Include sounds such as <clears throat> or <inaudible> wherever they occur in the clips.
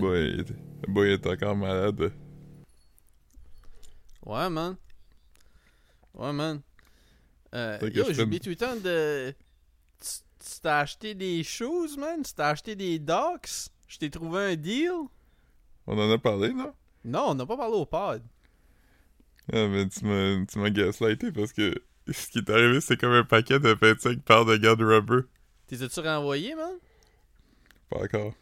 Le boy, le est encore malade. Ouais, man. Ouais, man. Euh, yo, oublié tout le temps de. Tu t'as acheté des shoes, man? Tu t'as acheté des docks? Je t'ai trouvé un deal? On en a parlé, non? Non, on n'a pas parlé au pod. Ah, mais tu m'as, tu m'as gaslighté parce que ce qui est arrivé, c'est comme un paquet de 25 paires de gants de rubber. T'es as-tu renvoyé, man? Pas encore.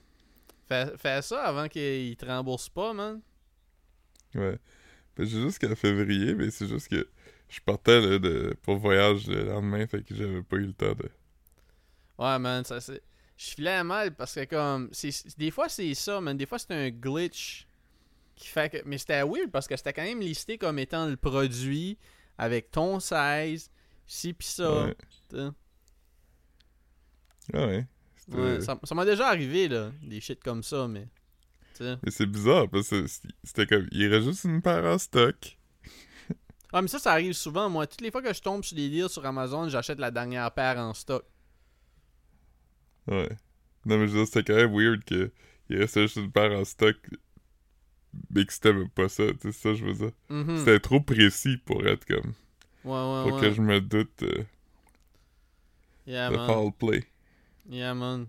Fais, fais ça avant qu'il te rembourse pas, man. Ouais. J'ai jusqu'à février, mais c'est juste que je partais là, de, pour voyage le lendemain, fait que j'avais pas eu le temps de. Ouais, man, ça c'est. Je filais mal parce que, comme. Des fois, c'est ça, man. Des fois, c'est un glitch qui fait que. Mais c'était weird parce que c'était quand même listé comme étant le produit avec ton size, ci pis ça. Ouais. Ah ouais. Ouais, ça ça m'a déjà arrivé, là, des shit comme ça, mais. Mais c'est bizarre parce que c'était comme. Il reste juste une paire en stock. <laughs> Ah, mais ça, ça arrive souvent, moi. Toutes les fois que je tombe sur des deals sur Amazon, j'achète la dernière paire en stock. Ouais. Non, mais je veux dire, c'était quand même weird que il restait juste une paire en stock. Mais que c'était même pas ça, tu sais, c'est ça, je veux dire. Mhm. C'était trop précis pour être comme. Ouais, ouais, Pour ouais. que je me doute euh, Yeah, de man. foul play. Yeah, man.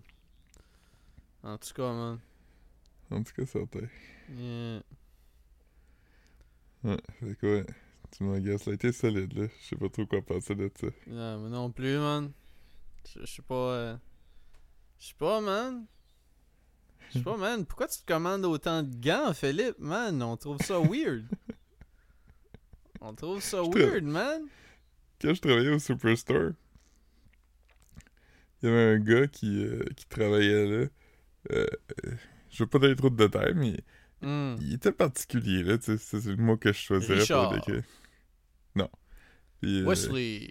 En tout cas, man. En tout cas, certain. Yeah. Ouais, que ouais. Tu m'as gaslighté solide, là. Je sais pas trop quoi penser de ça. Yeah, mais non plus, man. Je sais pas. euh, Je sais pas, man. Je sais pas, <laughs> man. Pourquoi tu te commandes autant de gants, Philippe, man? On trouve ça weird. <laughs> On trouve ça weird, man. Quand je travaillais au Superstore, il y avait un gars qui, euh, qui travaillait là. Euh, euh, je veux pas donner trop de détails, mais Hmm. il était particulier, là. C'est le mot que je choisirais Richard. pour décrire. Non. Puis, euh, Wesley.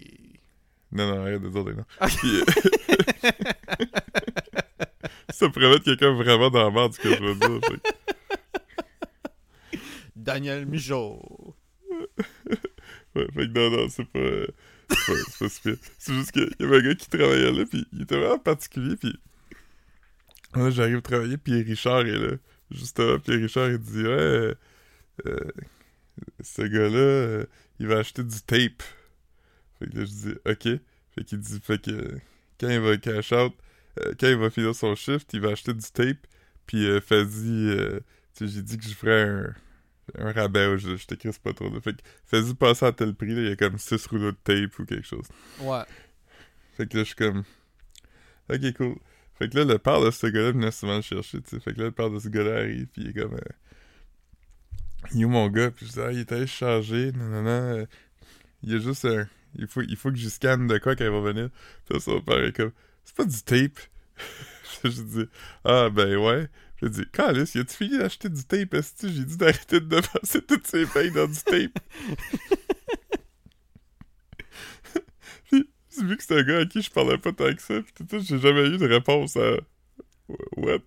Non, non, arrête de dire des noms. <laughs> Ok. Puis, <laughs> ça pourrait mettre quelqu'un vraiment dans la merde, ce que je veux dire. Daniel Michaud. <laughs> Ouais, fait que non, non, c'est pas. C'est pas, pire. C'est juste qu'il y avait un gars qui travaillait là, puis il était vraiment particulier, puis. Là, j'arrive travailler, puis Richard est là. Justement, puis Richard, il dit Ouais, euh, euh, ce gars-là, euh, il va acheter du tape. Fait que là, je dis Ok. Fait qu'il dit Fait que quand il va cash out, quand il va finir son shift, il va acheter du tape, puis euh, sais, j'ai dit que je ferais un. Un rabais, je, je t'écris pas trop. Là. Fait que fais-y passer à tel prix, là, il y a comme 6 rouleaux de tape ou quelque chose. Ouais. Fait que là, je suis comme. Ok, cool. Fait que là, le père de ce gars-là venait souvent le chercher, tu sais. Fait que là, le père de ce gars-là arrive, pis il est comme. euh, Il est où mon gars? Pis je dis, ah, il est allé non, non. Il y a juste un. Il faut, il faut que j'y scanne de quoi quand il va venir. Pis là, son père est comme, c'est pas du tape? Puis <laughs> je dis, ah, ben ouais. Je dis, Calice, y a-tu fini d'acheter du tape? Est-ce que j'ai dit d'arrêter de dépenser toutes ses payes dans du tape? <laughs> Puis, j'ai vu que c'était un gars à qui je parlais pas tant que ça, pis tout ça, j'ai jamais eu de réponse à. What?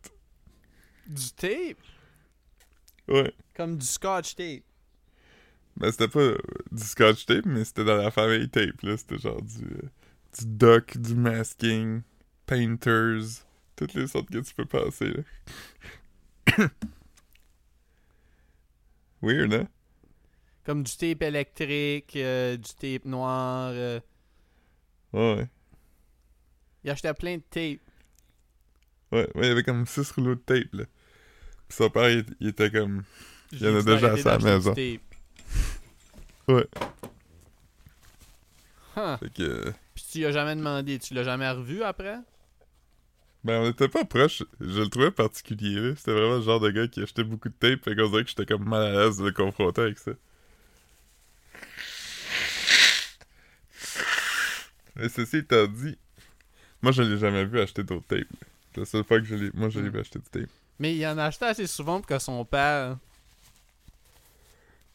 Du tape? Ouais. Comme du scotch tape. Ben, c'était pas du scotch tape, mais c'était dans la famille tape, là. C'était genre du. euh, du duck, du masking, painters, toutes les sortes que tu peux passer, là. Weird, hein? Comme du tape électrique, euh, du tape noir. euh. Ouais, Il achetait plein de tape. ouais. Ouais, il y avait comme 6 rouleaux de tape, là. Pis son père, il, il était comme. Il y en a déjà à sa maison. du tape. Ouais. Huh. Fait que. euh, Puis tu lui as jamais demandé, tu l'as jamais revu après? Ben, on était pas proches. Je le trouvais particulier. C'était vraiment le genre de gars qui achetait beaucoup de tape, fait qu'on dirait que j'étais comme mal à l'aise de le confronter avec ça. Mais ceci étant dit, moi, je l'ai jamais vu acheter d'autres tapes. C'est la seule fois que je l'ai... Moi, je l'ai Mm. vu acheter du tape. Mais il en a acheté assez souvent pour que son père.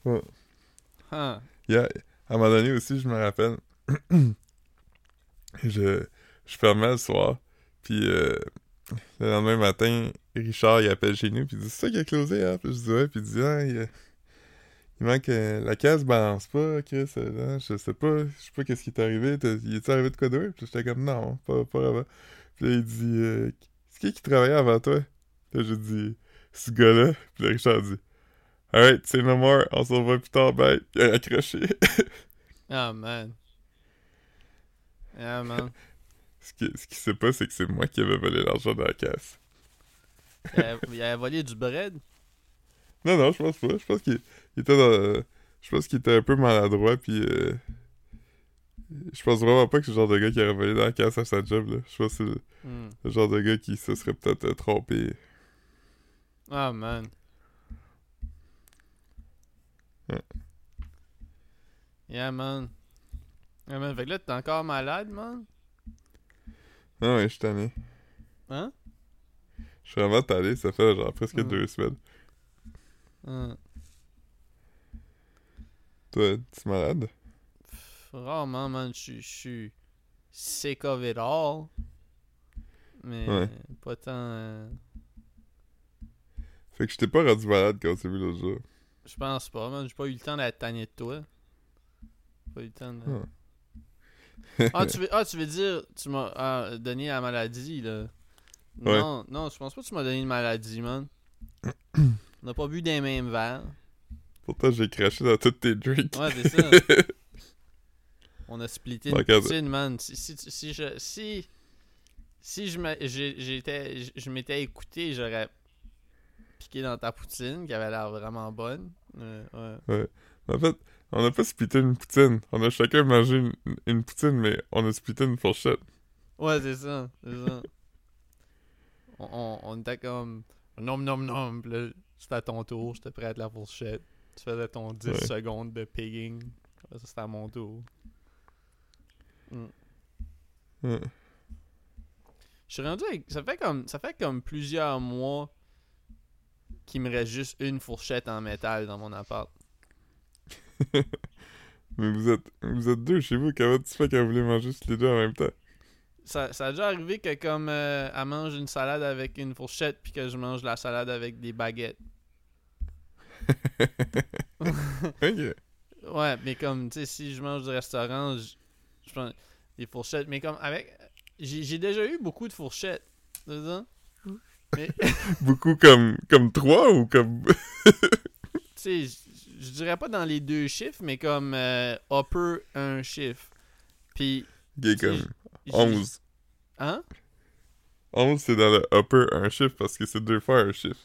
Ouais. Huh. Il y a- à un moment donné aussi, je me rappelle, <clears throat> je, je fermais le soir, puis euh, le lendemain matin, Richard, il appelle chez nous, puis il dit « C'est ça qui a closé, hein? » Puis je dis « Ouais, puis il dit « Ah, a- il manque... euh, la caisse balance pas, Chris, euh, hein, je sais pas, je sais pas qu'est-ce qui est arrivé, il est arrivé de quoi d'autre? » Puis j'étais comme « Non, pas, pas vraiment. » Puis là, il dit euh, « C'est qui qui travaillait avant toi? » Puis j'ai dit « ce gars-là. Puis là, Richard dit Alright, say no more, on se revoit plus tard, bye. Il a accroché. <laughs> Ah, man. Ah, man. Ce qui, ce qui sait pas, c'est que c'est moi qui avais volé l'argent de la caisse. Il a, il a volé du bread? Non, non, je pense pas. Je pense qu'il il était dans. Je pense qu'il était un peu maladroit, puis. euh, Je pense vraiment pas que c'est le genre de gars qui aurait volé dans la caisse à sa job, là. Je pense que c'est le, Hmm. le genre de gars qui se serait peut-être euh, trompé. Ah, man. Ouais. Yeah, man. Yeah, man. Fait que là, t'es encore malade, man? Ah ouais, je suis tanné. Hein? Je suis vraiment tanné, ça fait genre presque Mm. deux semaines. Hein. Toi, tu es malade? Rarement, man. Je suis- sick of it all. Mais Ouais. pas tant... euh, Fait que je t'ai pas rendu malade quand s'est vu l'autre jour. Je pense pas, man. J'ai pas eu le temps d'être tanné de toi. Pas eu le temps de... Ah. <laughs> Ah, tu veux, ah, tu veux dire, tu m'as ah, donné la maladie, là. Ouais. Non, non, je pense pas que tu m'as donné une maladie, man. <coughs> On n'a pas bu des mêmes verres. Pourtant, j'ai craché dans tous tes drinks. Ouais, c'est ça. <laughs> On a splitté une poutine, man. Si, si, si je, si, si je j'étais, je- m'étais écouté, j'aurais piqué dans ta poutine, qui avait l'air vraiment bonne. Euh, ouais. En fait, on a pas splitté une poutine. On a chacun mangé une, une poutine, mais on a splitté une fourchette. Ouais, c'est ça, c'est ça. <laughs> On, on, on était comme nom nom nom, là, c'était à ton tour, j'étais prêt à la fourchette. Tu faisais ton 10 Ouais. secondes de pigging. Ça, c'était à mon tour. Ouais. Je suis rendu avec. Ça fait comme. Ça fait comme plusieurs mois qu'il me reste juste une fourchette en métal dans mon appart. <laughs> Mais vous êtes, vous êtes deux chez vous. Comment tu fais quand vous voulez manger tous les deux en même temps? Ça, ça a déjà arrivé que comme euh, elle mange une salade avec une fourchette puis que je mange la salade avec des baguettes. <laughs> Ouais, mais comme, tu sais, si je mange du restaurant, je, je prends des fourchettes. Mais comme, avec. J'ai déjà eu beaucoup de fourchettes. Mais, tu <laughs> Beaucoup comme, comme trois ou comme. sais, je dirais pas dans les deux chiffres, mais comme euh, upper un chiffre. Puis. Ok, comme j'ai- 11. Hein? 11, c'est dans le upper un chiffre parce que c'est deux fois un chiffre.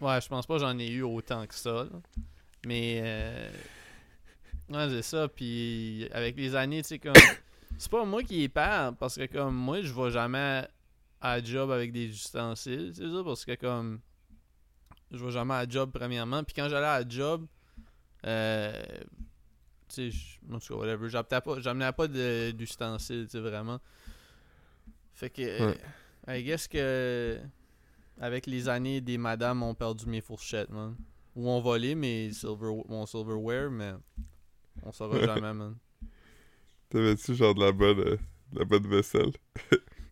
Ouais, je pense pas j'en ai eu autant que ça. là. Mais. Euh... Ouais, c'est ça. Puis avec les années, tu sais, comme. <coughs> C'est pas moi qui est père, parce que comme moi, je vais jamais à job avec des ustensiles, c'est ça, parce que comme. Je vais jamais à job premièrement. Puis quand j'allais à job, euh. Tu sais, je- en tout cas, whatever, j'amenais pas, j'amenais pas de- d'ustensiles, tu sais, vraiment. Fait que. euh, I guess que. Avec les années, des madames ont perdu mes fourchettes, man. Ou ont volé mes silver, mon silverware, mais on saura jamais, man. T'avais-tu genre de la bonne, euh, de la bonne vaisselle?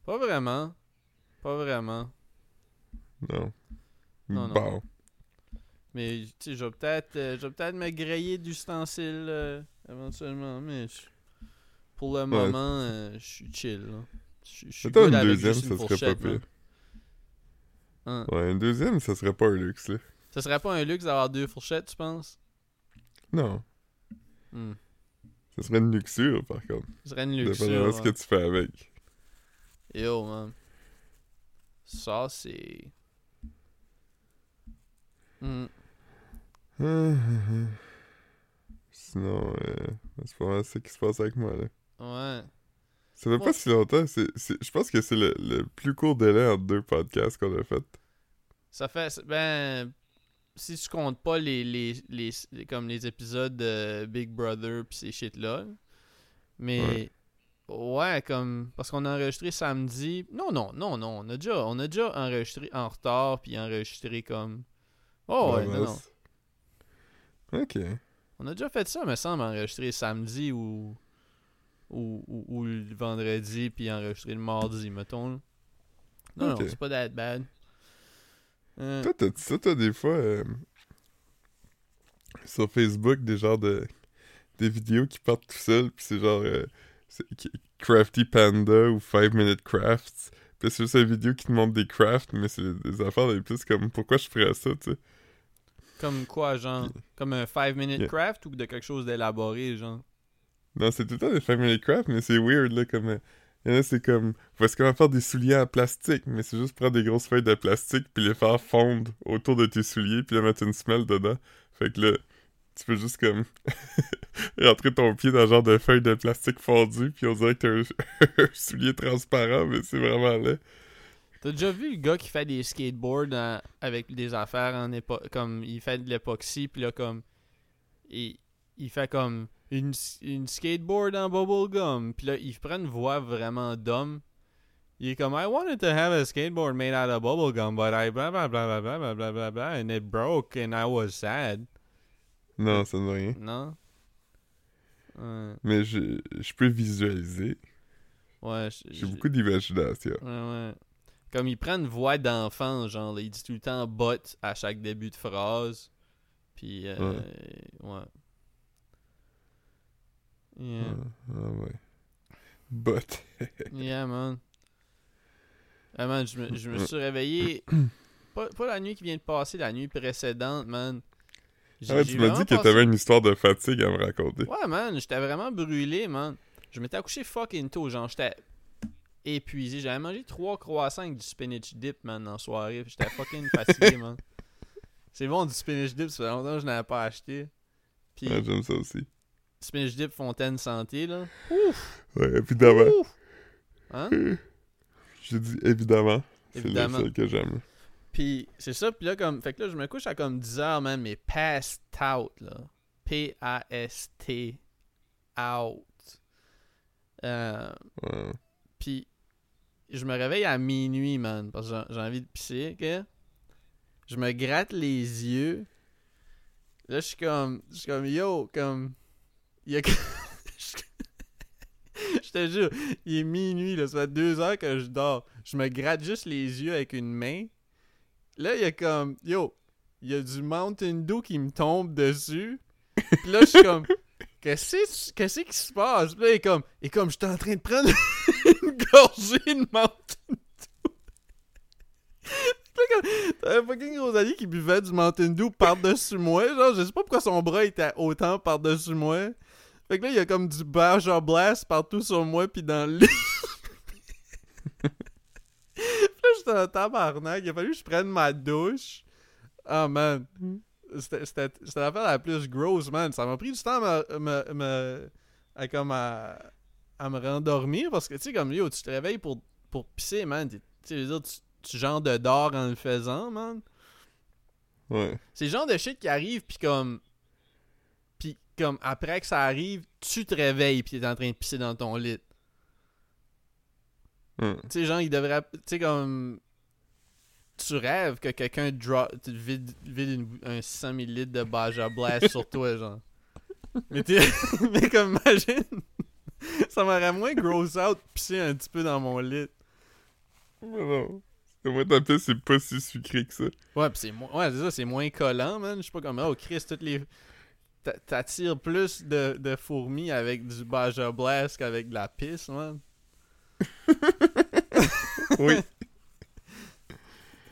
Pas vraiment. Pas vraiment. Non. Non, non. Bon. Mais, tu sais, je vais peut-être euh, peut-être me grailler d'ustensiles euh, éventuellement, mais pour le moment, euh, je suis chill. Je suis une deuxième, ça serait pas pire. Hein? Ouais, une deuxième, ça serait pas un luxe, là. Ça serait pas un luxe d'avoir deux fourchettes, tu penses? Non. Hmm. Ça serait une luxure, par contre. Ce serait une Dépendamment de luxure. ce que tu fais avec. Yo, man. Ça, c'est... Hmm. <laughs> Sinon, euh, c'est pas mal ce qui se passe avec moi, là. Ouais. Ça fait Ouais. pas si longtemps. c'est c'est- Je pense que c'est le, le plus court délai entre deux podcasts qu'on a fait. Ça fait... Ben... Si tu comptes pas les, les, les, les- comme les épisodes de Big Brother pis ces shit-là. Mais... Ouais. comme... Parce qu'on a enregistré samedi... Non, non, non, non. On a déjà, on a déjà enregistré en retard puis enregistré comme... Oh, ouais, non, non. Ok. On a déjà fait ça, me semble, enregistrer samedi ou... Ou, ou, ou le vendredi, puis enregistrer le mardi, mettons. Non, non, c'est pas that bad. Euh, Toi, t'as dit ça, toi, des fois, euh, sur Facebook, des genres de. des vidéos qui partent tout seuls, pis c'est genre. euh, Crafty Panda ou 5 Minute Crafts. Puis c'est juste une vidéo qui te montre des crafts, mais c'est des affaires des plus comme pourquoi je ferais ça, tu sais? Comme quoi, genre Comme un 5 minute Yeah. craft ou de quelque chose d'élaboré, genre? Non, c'est tout le temps des family craft, mais c'est weird, là, comme... euh, Il y en a, c'est comme... Voici comment faire des souliers en plastique, mais c'est juste prendre des grosses feuilles de plastique, puis les faire fondre autour de tes souliers, puis là, mettre une semelle dedans. Fait que là, tu peux juste, comme... <laughs> rentrer ton pied dans le genre de feuille de plastique fondue, puis on dirait que t'as un, <laughs> un soulier transparent, mais c'est vraiment laid. T'as déjà vu le gars qui fait des skateboards en- avec des affaires en épo comme il fait de l'époxy puis là comme il, il fait comme une, une skateboard en bubblegum puis là il prend une voix vraiment d'homme. Il est comme I wanted to have a skateboard made out of bubblegum but I blah blah blah blah blah blah blah blah and it broke and I was sad. Non, ça ne veut rien. Non? Ouais, Mais je, je peux visualiser. ouais, J'ai beaucoup d'imagination. Ouais, ouais. Comme il prend une voix d'enfant, genre, il dit tout le temps bot à chaque début de phrase. Puis, euh, ouais. Yeah. Ah, ah ouais. But... <laughs> Yeah, man. Ah, man, je me, je me suis réveillé. <clears throat> Pas, pas la nuit qui vient de passer, la nuit précédente, man. Ah ouais, tu m'as dit que passé- t'avais une histoire de fatigue à me raconter. Ouais, man, j'étais vraiment brûlé, man. Je m'étais accouché fucking tôt, genre, j'étais épuisé. J'avais mangé trois croissants avec du spinach dip, man, en soirée. puis J'étais fucking fatigué, <laughs> man. C'est bon, du spinach dip, ça fait longtemps que je n'avais pas acheté. Puis, Ouais, j'aime ça aussi. spinach dip Fontaine Santé, là. Ouais, évidemment. Ouf! Hein? <laughs> J'ai dit évidemment. C'est le Évidemment. seul que j'aime. Puis, c'est ça, puis là, comme, fait que là, je me couche à comme 10 heures, man, mais passed out, là. P-A-S-T out. Euh, Ouais. Puis, je me réveille à minuit, man, parce que j'ai- envie de pisser, ok? Je me gratte les yeux. Là, je suis comme, je suis comme, yo, comme, il y a <laughs> Je te jure, il est minuit, là, ça fait deux heures que je dors. Je me gratte juste les yeux avec une main. Là, il y a comme, yo, il y a du Mountain Dew qui me tombe dessus. Puis là, je suis comme, <laughs> qu'est-ce qu'est-ce qui se passe? Puis là, il est comme, et comme, j'étais en train de prendre <laughs> une gorgée de Mountain. Puis <laughs> comme, T'avais fucking Rosalie qui buvait du Mountain Dew par-dessus moi. Genre, je sais pas pourquoi son bras était autant par-dessus moi. Fait que là, il y a comme du Baja Blast partout sur moi pis dans le lit. <laughs> Puis là, j'étais en tabarnak. Il a fallu que je prenne ma douche. Ah, man. C'était c'était- c'était l'affaire la plus grosse, man. Ça m'a pris du temps à me, me, me- à, comme à, à me rendormir parce que, tu sais, comme, yo, tu te réveilles pour, pour pisser, man. Tu sais, veux dire, tu, tu genre de dors en le faisant, man. Ouais. C'est le genre de shit qui arrive, puis comme. Puis comme après que ça arrive, tu te réveilles, puis t'es en train de pisser dans ton lit. Ouais. Tu sais, genre, il devrait. Tu sais, comme. Tu rêves que quelqu'un vide, vide un 600 ml de Baja Blast sur toi, genre. <laughs> Mais, <laughs> mais comme, imagine. <laughs> ça m'aurait moins gross out pisser un petit peu dans mon lit. Mais non. Moins, ta piste, c'est pas si sucré que ça. Ouais, pis c'est moins. Ouais, c'est ça, c'est moins collant, man. Je sais pas comme. Oh, Chris, toutes les. t'a- T'attires plus de, de fourmis avec du Baja Blast qu'avec de la pisse, man. <laughs> Oui.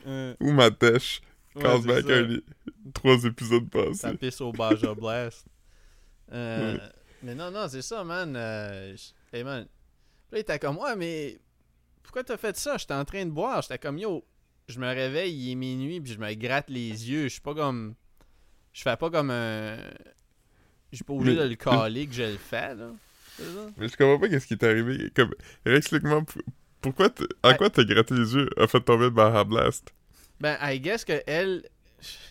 Euh, Ou ma tèche. ouais, c'est ça. à les trois épisodes Ça passés. pisse au Baja Blast. Euh, Ouais. Mais non, non, c'est ça, man. Euh, hey, man. Là, il était comme, ouais, mais pourquoi t'as fait ça? J'étais en train de boire. J'étais comme, yo, je me réveille, il est minuit, puis je me gratte les yeux. Je suis pas comme. Je fais pas comme un. Je suis pas obligé Mais- de le caler que je le fais, là. C'est ça? Mais je comprends pas qu'est-ce qui t'est arrivé. Comme, explique-moi pourquoi, t- à quoi t'as gratté les yeux, a fait tomber le Baja Blast? Ben, I guess que elle,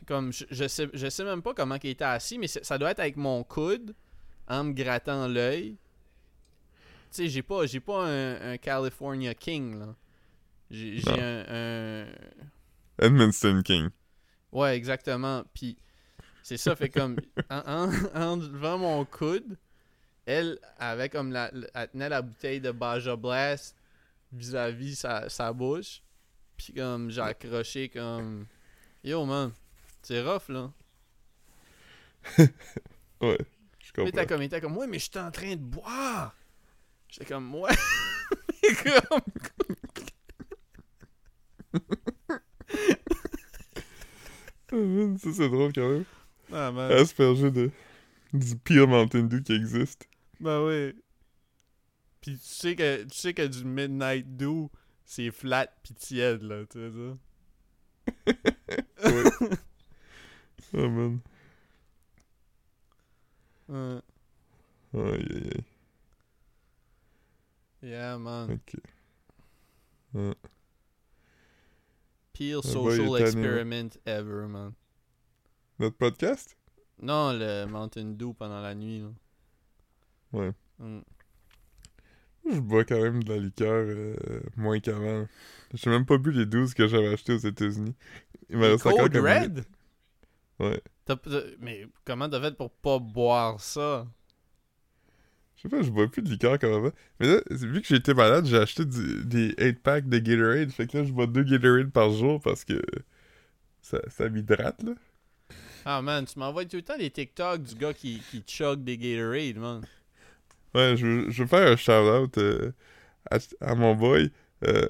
comme je, je sais, je sais même pas comment qu'elle était assis, mais ça doit être avec mon coude en me grattant l'œil. Tu sais, j'ai pas, j'ai pas un, un California King là. J'ai un, un- Edmundston King. ouais exactement. Puis c'est ça fait comme <laughs> en, en, en devant mon coude, elle avait comme la, la- elle tenait la bouteille de Baja Blast vis-à-vis sa, sa bouche. Puis comme j'ai accroché comme Yo man, c'est rough là. <laughs> Ouais, je comprends. Il comme, il était comme, ouais, mais j'étais en train de boire. J'étais comme, ouais. <laughs> comme. <laughs> Ah, c'est drôle quand même. Ah, man. De... du pire Mountain Dew qui existe. Ben oui. Puis tu sais que, tu sais que du Midnight Dew, c'est flat pis tiède, là, tu sais ça? <laughs> oh man. Ouais. Aïe, aïe, aïe. Yeah, man. Ok. Ouais. Pire social experiment ever, man. Notre podcast? Non, le Mountain Dew pendant la nuit, là. Ouais. Mm. Je bois quand même de la liqueur euh, moins qu'avant. J'ai même pas bu les 12 que j'avais achetés aux États-Unis. Il me reste encore comme Red? Ouais. Mais comment t'as fait pour pas boire ça? Je sais pas, je bois plus de liqueur comme avant. Mais là, vu que j'ai été malade, j'ai acheté du- des 8-packs de Gatorade. Fait que là, je bois 2 Gatorade par jour parce que ça, ça m'hydrate, là. Ah man, tu m'envoies tout le temps des TikTok du gars qui, qui chug des Gatorade, man. Ouais, je veux, je veux faire un shout-out euh, à, à mon boy. Euh,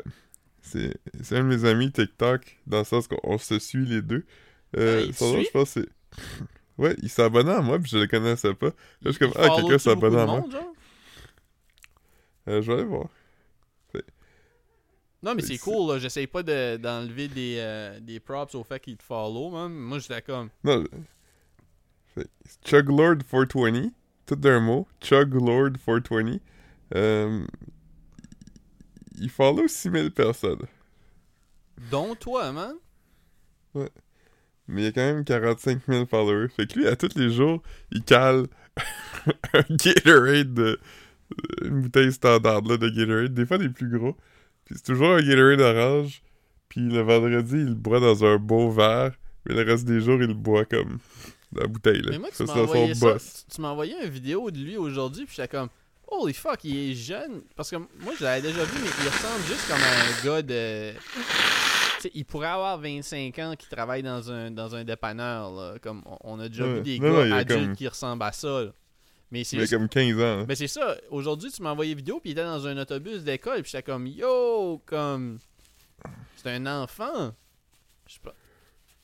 c'est un de mes amis TikTok, dans le sens qu'on on se suit les deux. Euh, Ah, il te son nom, suit? je pense, c'est... Ouais, il s'est abonné à moi, puis je le connaissais pas. Là, je suis comme, ah, quelqu'un s'est abonné à moi. Euh, je vais aller voir. Non, mais C'est- cool, là. J'essaye pas de- d'enlever des, euh, des props au fait qu'il te follow, man. Moi, j'étais comme. Non, fait- Chuglord420, tout d'un mot, Chuglord420. Euh, il follow 6000 personnes. Dont toi, man. Mais il y a quand même 45 000 followers. Fait que lui, à tous les jours, il cale <laughs> un Gatorade de... Une bouteille standard là, de Gatorade. Des fois, des plus gros. Puis c'est toujours un Gatorade orange. Puis le vendredi, il le boit dans un beau verre. Mais le reste des jours, il le boit comme... La bouteille, là. Mais moi, tu m'as envoyé ça. Tu, tu m'as envoyé une vidéo de lui aujourd'hui, puis j'étais comme. Holy fuck, il est jeune. Parce que moi, je l'avais déjà vu, mais il ressemble juste comme un gars de. Il pourrait avoir 25 ans qui travaille dans un, dans un dépanneur. Là. Comme on, on a déjà Ouais. vu des Non, gars non, adultes comme- qui ressemblent à ça. là. Mais c'est juste- comme 15 ans. hein. Ben c'est ça. Aujourd'hui, tu m'as envoyé une vidéo, puis il était dans un autobus d'école, puis j'étais comme Yo, comme. C'est un enfant. Je sais pas.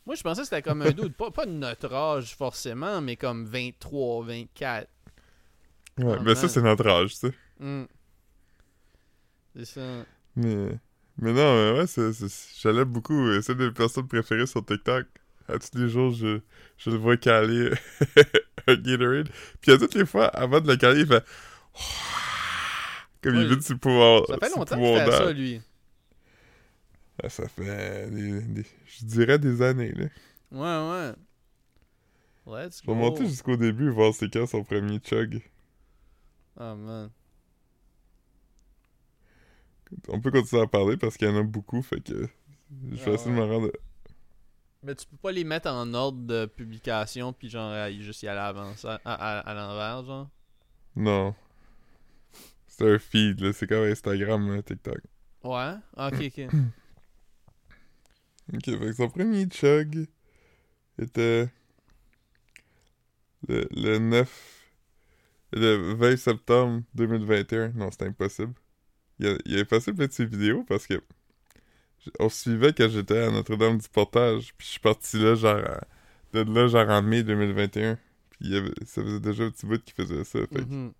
Moi, je pensais que c'était comme un doute. <laughs> Pas, pas de notre âge, forcément, mais comme 23, 24. Ouais, Ah, mais ça, c'est notre âge, tu sais. Hmm. C'est ça. Mais, mais non, mais ouais, c'est, j'allais beaucoup. C'est une de mes personnes préférées sur TikTok. À tous les jours, je, je le vois caler <laughs> un Gatorade. Puis à toutes les fois, avant de le caler, il fait. Comme Ouais, il vide ses pouvoirs. Ça fait longtemps qu'il fait ça, lui. Ah, ça fait. Des, des- je dirais des années, là. Ouais, ouais. Let's Je vais go. monter jusqu'au début, voir c'est quand son premier chug. Oh, man. On peut continuer à parler parce qu'il y en a beaucoup, fait que. Je vais Ah, essayer de me rendre. Mais tu peux pas les mettre en ordre de publication, puis genre, juste y aller avant ça, à, à, à l'envers, genre? Non. C'est un feed, là. C'est comme Instagram, TikTok. Ouais? Ok, ok. Ok, fait que son premier chug était le, le 9... Le 20 septembre 2021. Non, c'était impossible. Il, a- il est facile de ses vidéos parce que on suivait quand j'étais à Notre-Dame du Portage, puis je suis parti là, genre, de là, genre en mai 2021. Puis il y avait- ça faisait déjà un petit bout qu'il faisait ça, fait Mhm.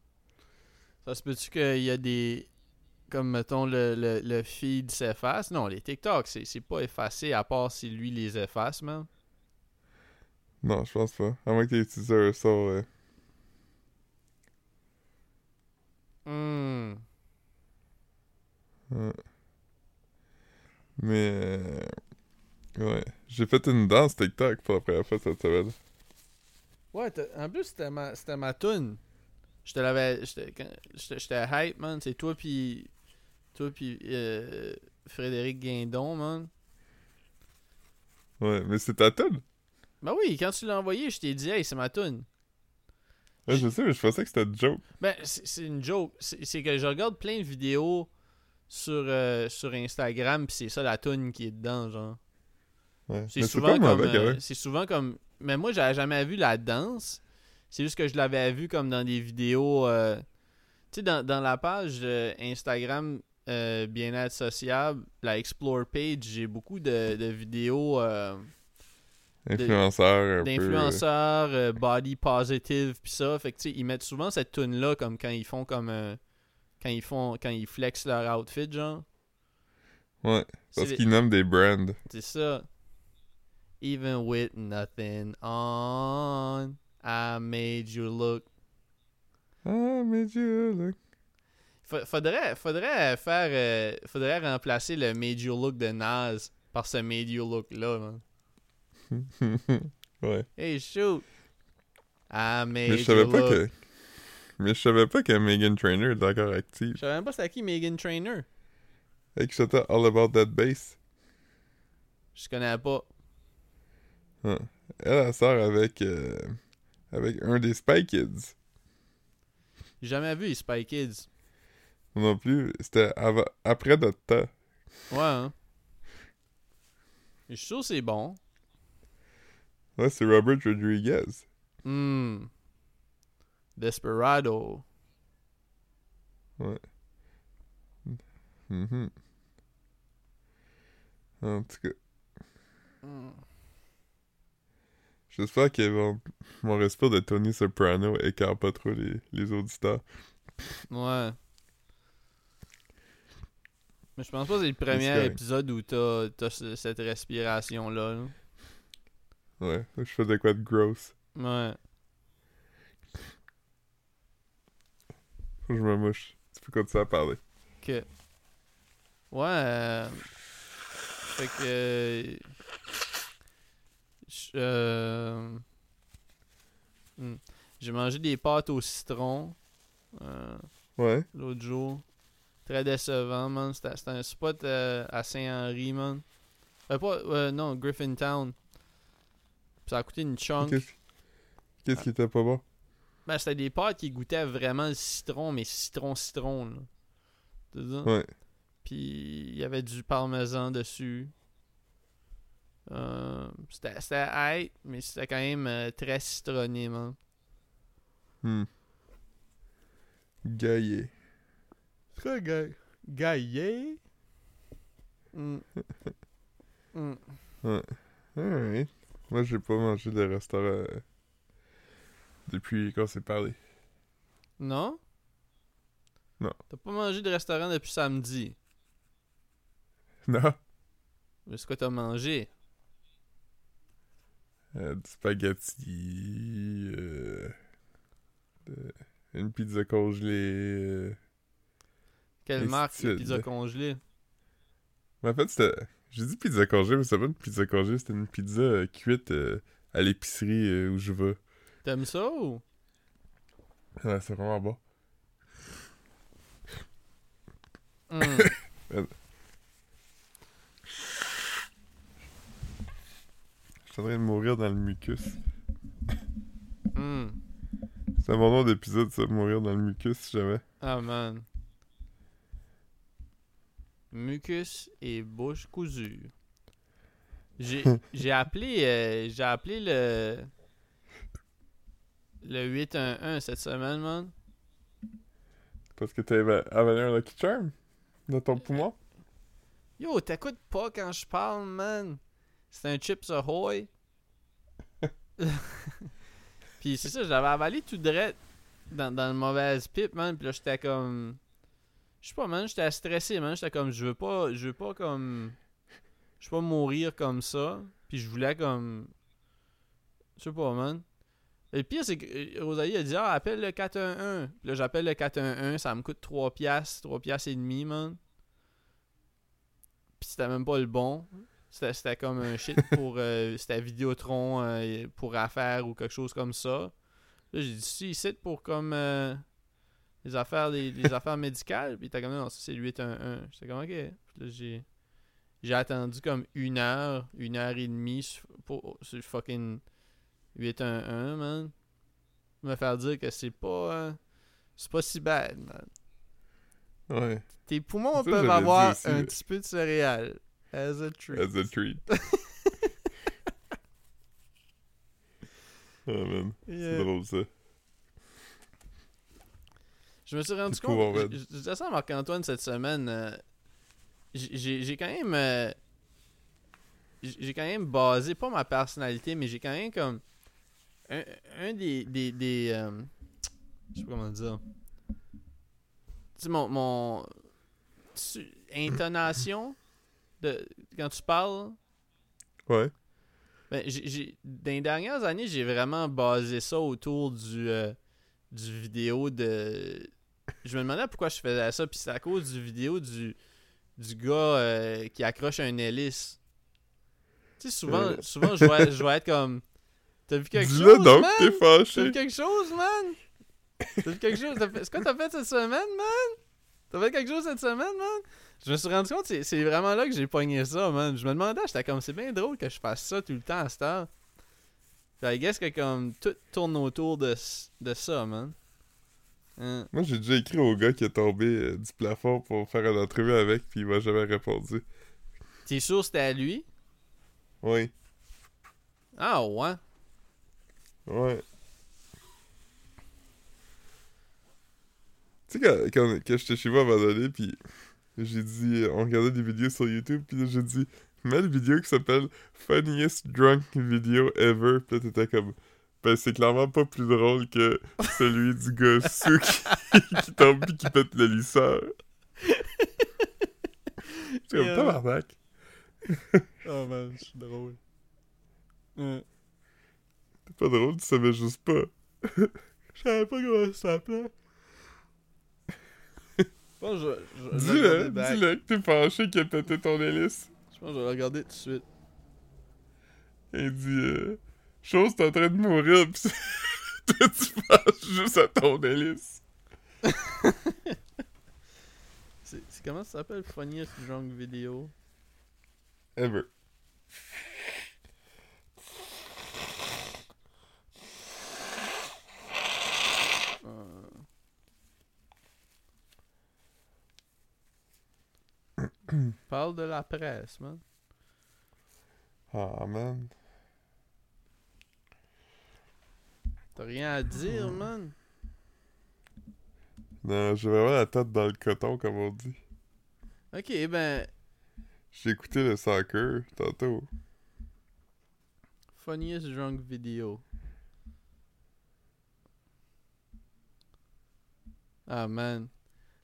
Ça se peut-tu qu'il y a des. Comme mettons le, le, le feed s'efface? Non, les TikTok, c'est pas effacé à part si lui les efface, man. Non, je pense pas. À moins que t'aies utilisé un sort... euh, Hmm. Ouais. Mais euh, ouais, j'ai fait une danse TikTok pour la première fois cette semaine. Ouais, en plus, c'était ma, c'était ma toune. Je te l'avais. J'étais hype, man. C'est toi, puis. Toi, puis. euh, Frédéric Guindon, man. Ouais, mais c'est ta tune. Ben oui, quand tu l'as envoyé, je t'ai dit, hey, c'est ma toune. Ouais, je sais, mais je pensais que c'était une joke. Ben, c'est une joke. C'est que je regarde plein de vidéos sur, euh, sur Instagram, puis c'est ça la toune qui est dedans, genre. Ouais. C'est souvent comme. euh, c'est souvent comme. Mais moi, j'avais jamais vu la danse. C'est juste que je l'avais vu comme dans des vidéos. euh, Tu sais, dans, dans la page Instagram Bien-être sociable, la Explore page, j'ai beaucoup de, de vidéos. euh, Influenceur un peu. d'influenceurs body positive pis ça fait que tu sais ils mettent souvent cette tune là comme quand ils font comme quand ils font quand ils flexent leur outfit genre Ouais, C'est parce qu'ils nomment des brands. c'est ça even with nothing on I made you look Ah, mais Dieu, look. Fa- faudrait faudrait faire euh, faudrait remplacer le made you look de Nas par ce made you look là man. <laughs> ouais. hey shoot I made Mais je you savais pas look que. Mais je savais pas que Megan Trainor est encore active. je savais même pas c'était qui Megan Trainer Et que c'était All About That Bass. je connais pas Elle, elle sort avec. euh, avec un des Spy Kids. j'ai jamais vu les Spy Kids non plus. C'était après notre temps. Ouais, hein. Je suis sûr que c'est bon. Ouais, c'est Robert Rodriguez. Hmm. Desperado. Mhm. En tout cas, Hmm. j'espère que mon, mon respect de Tony Soprano écarte pas trop les, les auditeurs. Ouais. Mais je pense pas que c'est le premier épisode où t'as t'as ce- cette respiration-là. là. Ouais, je fais de quoi de gross. Ouais. Faut que <laughs> je me mouche. Tu peux continuer à parler. Que. Ouais. euh, Fait que. euh, euh, hmm. J'ai mangé des pâtes au citron. euh, Ouais. l'autre jour. Très décevant, man. C'était un spot euh, à Saint-Henri, man. Euh, pas, non, Griffintown. Puis ça a coûté une chunk. Qu'est-ce qu'est-ce qui était pas bon? Ben, c'était des pâtes qui goûtaient vraiment le citron, mais citron-citron, là. C'est ça? Ouais. Puis il y avait du parmesan dessus. Euh, c'était c'était high, mais c'était quand même euh, très citronné, man. Hmm. Gaillé. Très gay. Gaillé? <laughs> Mm. Mm. Alright. Moi, j'ai pas mangé de restaurant euh, depuis qu'on s'est parlé. Non? Non. T'as pas mangé de restaurant depuis samedi? Non. Mais c'est quoi t'as mangé? Euh, du spaghetti. euh, de- une pizza congelée. euh. Quelle marque de c'est- pizza congelée? Mais en fait, c'était. J'ai dit pizza congelée, mais c'était pas une pizza congelée, c'était une pizza euh, cuite euh, à l'épicerie euh, où je vais. T'aimes ça ou? Ouais, c'est vraiment bon. Mm. <laughs> Je suis en train de mourir dans le mucus. Mm. C'est mon nom d'épisode, ça, mourir dans le mucus, si jamais. Ah man. Mucus et bouche cousue. J'ai <laughs> j'ai appelé euh, j'ai appelé le le 811 cette semaine, man. Parce que t'as ava- avalé un Lucky Charm dans ton poumon. Yo, t'écoutes pas quand je parle, man. C'est un Chips Ahoy. <laughs> Puis c'est ça, je l'avais avalé tout direct dans, dans le mauvaise pipe, man. Puis là, j'étais comme. Je sais pas, man. J'étais stressé, man. J'étais comme, je veux pas. Je veux pas comme. Je veux pas mourir comme ça. Puis je voulais comme. Je sais pas, man. Et le pire, c'est que euh, Rosalie a dit, ah, appelle le 411. Puis là, j'appelle le 411. Ça me coûte 3 piastres, 3 piastres et demi, man. Puis c'était même pas le bon. C'était, comme un shit <laughs> pour. euh, c'était Vidéotron euh, pour affaires ou quelque chose comme ça. Là, j'ai dit, si, ici pour comme. euh, les affaires, des, des affaires médicales. Puis était comme, non, ça c'est le 811. J'étais comme, ok. Puis là, j'ai. J'ai attendu comme une heure, une heure et demie sur, pour, sur le fucking 811, man. Me faire dire que c'est pas. euh, c'est pas si bad, man. Ouais. Tes poumons Ça, peuvent avoir aussi, un ouais. petit peu de céréales. As a treat. As a treat. oh <laughs> man, c'est Yeah. drôle ça. Je me suis rendu C'est cool, en compte. fait. Je je disais ça à Marc-Antoine cette semaine. euh, j'ai quand même. euh, j'ai quand même basé, pas ma personnalité, mais j'ai quand même comme. Un, un des. des, des euh, je sais pas comment dire. Tu sais, mon. mon tu- intonation de, quand tu parles. Ouais. Ben, j'ai, dans les dernières années, j'ai vraiment basé ça autour du, euh, du vidéo de. Je me demandais pourquoi je faisais ça, puis c'est à cause du vidéo du, du gars euh, qui accroche un hélice. Tu sais, souvent, souvent je, vais, je vais être comme. T'as vu quelque Dis-le chose, donc, man? t'es T'as vu fâché. quelque chose, man? T'as vu quelque chose? Fait- C'est quoi t'as fait cette semaine, man? T'as fait quelque chose cette semaine, man? Je me suis rendu compte, c'est vraiment là que j'ai pogné ça, man. Je me demandais, j'étais comme, c'est bien drôle que je fasse ça tout le temps à cette heure. I guess que comme, tout tourne autour de, de ça, man. Hein? Moi, j'ai déjà écrit au gars qui est tombé euh, du plafond pour faire une entrevue avec, puis il m'a jamais répondu. T'es sûr c'était à lui? Oui. Ah ouais. Ouais. Tu sais, quand, quand, quand j'étais chez moi à un moment donné, puis j'ai dit, on regardait des vidéos sur YouTube, puis là, j'ai dit, mets une vidéo qui s'appelle Funniest Drunk Video Ever, puis là, t'étais comme, ben, c'est clairement pas plus drôle que celui du gars <laughs> sous qui, qui tombe pis qui pète le lisseur. <laughs> J'étais comme, tabarnak. Oh man, je suis drôle. Pas drôle, tu savais juste pas. <laughs> Je savais pas comment ça s'appelait. Que je, je, Dis-le, dis-le que t'es fâché qu'il a pété ton hélice. Je pense que je vais le regarder tout de suite. Il dit euh, Chose, t'es en train de mourir, pis <laughs> tu penses juste à ton hélice? <laughs> C'est c'est comment ça s'appelle Funniest Drunk Video? Ever. <clears throat> Parle de la presse, man. Ah, man. T'as rien à dire, man. Non, j'ai vraiment la tête dans le coton, comme on dit. Ok, ben, J'ai écouté le soccer tantôt. funniest drunk video. Ah, man.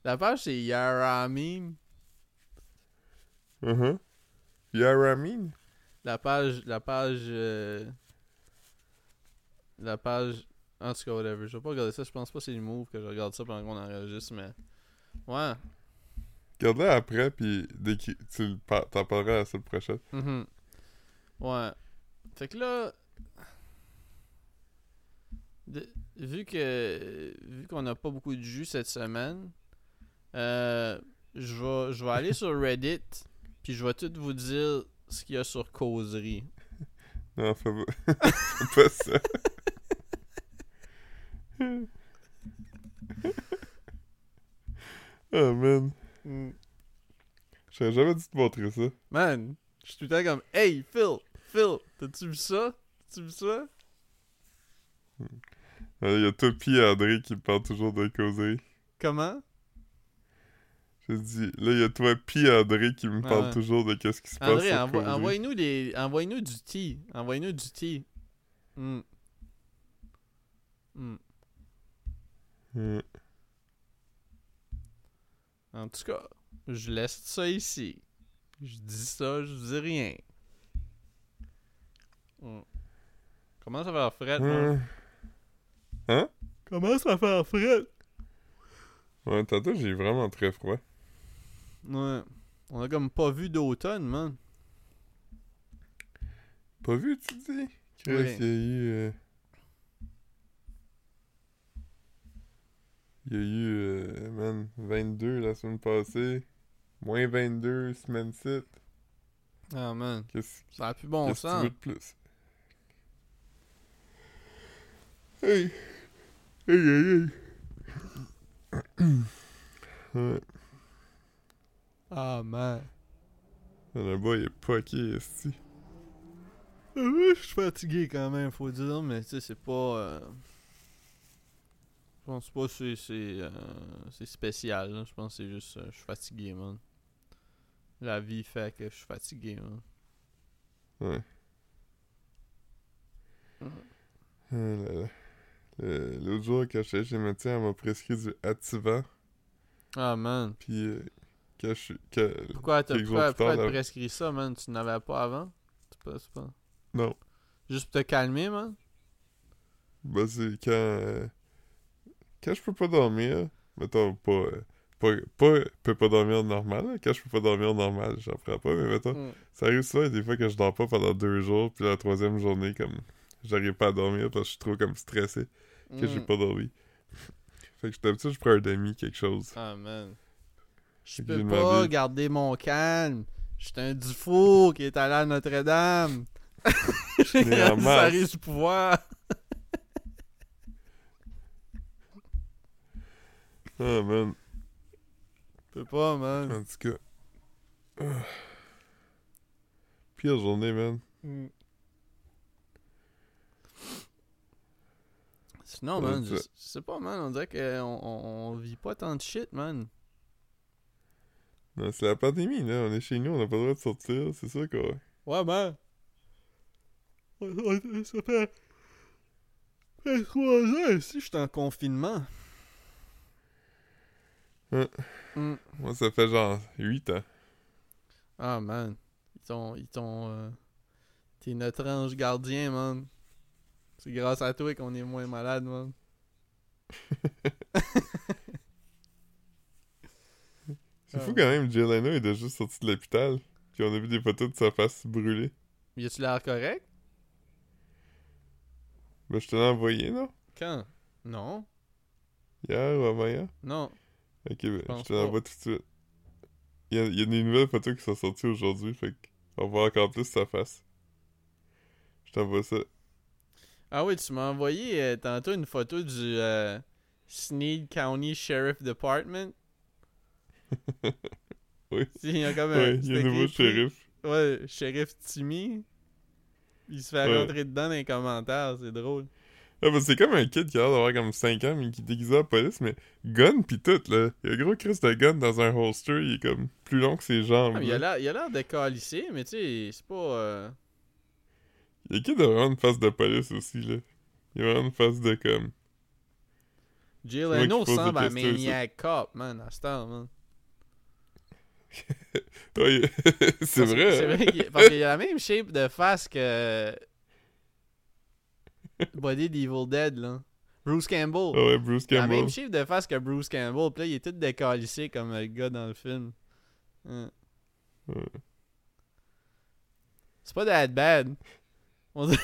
La page, c'est Yara Meme. Uh-huh. Yaramin? La page, la page, euh, la page, en tout cas, whatever. Je vais pas regarder ça. Je pense pas que c'est le move que je regarde ça pendant qu'on enregistre, mais. Ouais. Regarde-le après, pis dès que tu le par- t'en parleras la semaine prochaine. Mhm. Ouais. Fait que là. de- vu que. Vu qu'on n'a pas beaucoup de jus cette semaine, euh, je vais, je vais aller sur Reddit, puis je vais tout vous dire ce qu'il y a sur Causerie. <laughs> Non, fais pas, <laughs> fais pas ça. <laughs> oh man. J'aurais jamais dû te montrer ça. Man, je suis tout le temps comme Hey Phil, Phil, t'as-tu vu ça? T'as-tu vu ça? Il y a toi pis André qui me parle toujours de causerie. Comment? J'ai dit, là, il y a toi pis André qui me Ah parle ouais. toujours de qu'est-ce qui se passe André, envo-. Envoie-nous du tea. Envoie-nous du tea. Hmm. Hmm. Ouais. En tout cas, je laisse ça ici. Je dis ça, je dis rien. Hmm. Comment ça va faire fret, man? Hein? Comment ça va faire fret? Ouais, tantôt, j'ai vraiment très froid. Ouais. On a comme pas vu d'automne, man. Pas vu, tu dis? Chris, Oui. il y a eu... euh, Il y a eu, euh, man, 22 la semaine passée. Moins 22 semaine 7. Ah, man. Qu'est-ce Ça a plus bon qu'est-ce que tu sens. veux de plus? Hey! Hey, hey, hey! <coughs> ouais. Ah, man. Le boy est poqué. Euh, Je suis fatigué quand même, faut dire, mais tu sais, c'est pas. euh, Je pense pas que c'est c'est, euh, spécial. Je pense que c'est juste. euh, je suis fatigué, man. La vie fait que je suis fatigué, man. Ouais. L'autre jour, quand j'étais chez le médecin, elle m'a prescrit du Ativan. Ah, man. Puis, quand je suis. que- Pourquoi t'as pourquoi, là- prescrit ça, man? Tu n'avais pas avant? C'est pas, pas... Non. Juste pour te calmer, man? Bah, c'est quand. euh, Quand je peux pas dormir, mettons, pas. euh, Pas, pas, peux pas dormir normal. Quand je peux pas dormir normal, j'en prends pas, mais mettons, Mm. ça arrive souvent, des fois que je dors pas pendant deux jours, puis la troisième journée, comme, j'arrive pas à dormir parce que je suis trop, comme, stressé que j'ai Mm. pas dormi. <laughs> fait que d'habitude, je prends un demi, quelque chose. Ah, man. Je peux pas garder mon calme. J'étais un Dufour qui est allé à Notre-Dame. <laughs> J'ai <laughs> risque du pouvoir. Ah, man. Je peux pas, man. En tout cas. <sighs> Pire journée, man. Mm. Sinon, man, je, sais pas, man. On dirait qu'on on, on vit pas tant de shit, man. Non, c'est la pandémie, là. On est chez nous, on n'a pas le droit de sortir. C'est ça, quoi. Ouais, man. Ça fait. Ça fait trois ans ici, je suis en confinement. Hein. Mm. Moi, ça fait genre 8 ans. Ah, man. Ils t'ont. Ils t'ont. euh, T'es notre ange gardien, man. C'est grâce à toi qu'on est moins malade, man. <laughs> C'est Ah fou ouais. quand même, Jay Leno est déjà sorti de l'hôpital. Puis on a vu des photos de sa face brûlée. Y a-tu l'air correct? Ben, je te l'ai envoyé, non? Quand? Non. Hier ou avant-hier? Non. Ok, ben, je te l'envoie tout de suite. Il y, a, il y a des nouvelles photos qui sont sorties aujourd'hui, fait qu'on voit encore plus sa face. Je t'envoie ça. Ah oui, tu m'as envoyé euh, tantôt une photo du euh, Sneed County Sheriff Department. <laughs> Oui. Il y a comme un. Ouais, il y a un c'était nouveau shérif. Ouais, shérif Timmy. Il se fait Ouais. rentrer dedans dans les commentaires, c'est drôle. Ah, ben, c'est comme un kid qui a l'air d'avoir comme 5 ans, mais qui est déguisé en police, mais gun pis tout, là. Il y a un gros Chris de gun dans un holster, il est comme plus long que ses jambes. Ah, il a l'air- de calisser, mais tu sais, c'est pas. euh, Il y a qui de vraiment une face de police aussi, là? Il y a vraiment une face de comme. Moi Leno questions, ça. Maniac Cop, man, à ce temps, man. <laughs> <laughs> C'est vrai. Hein? vrai qu'il- parce qu'il a la même shape de face que. Body d'Evil Dead, là. Bruce Campbell. Ah ouais, Bruce a la Campbell. même shape de face que Bruce Campbell. Puis là, il est tout décalissé comme le gars dans le film. Hein. Ouais. C'est pas that bad. On dirait,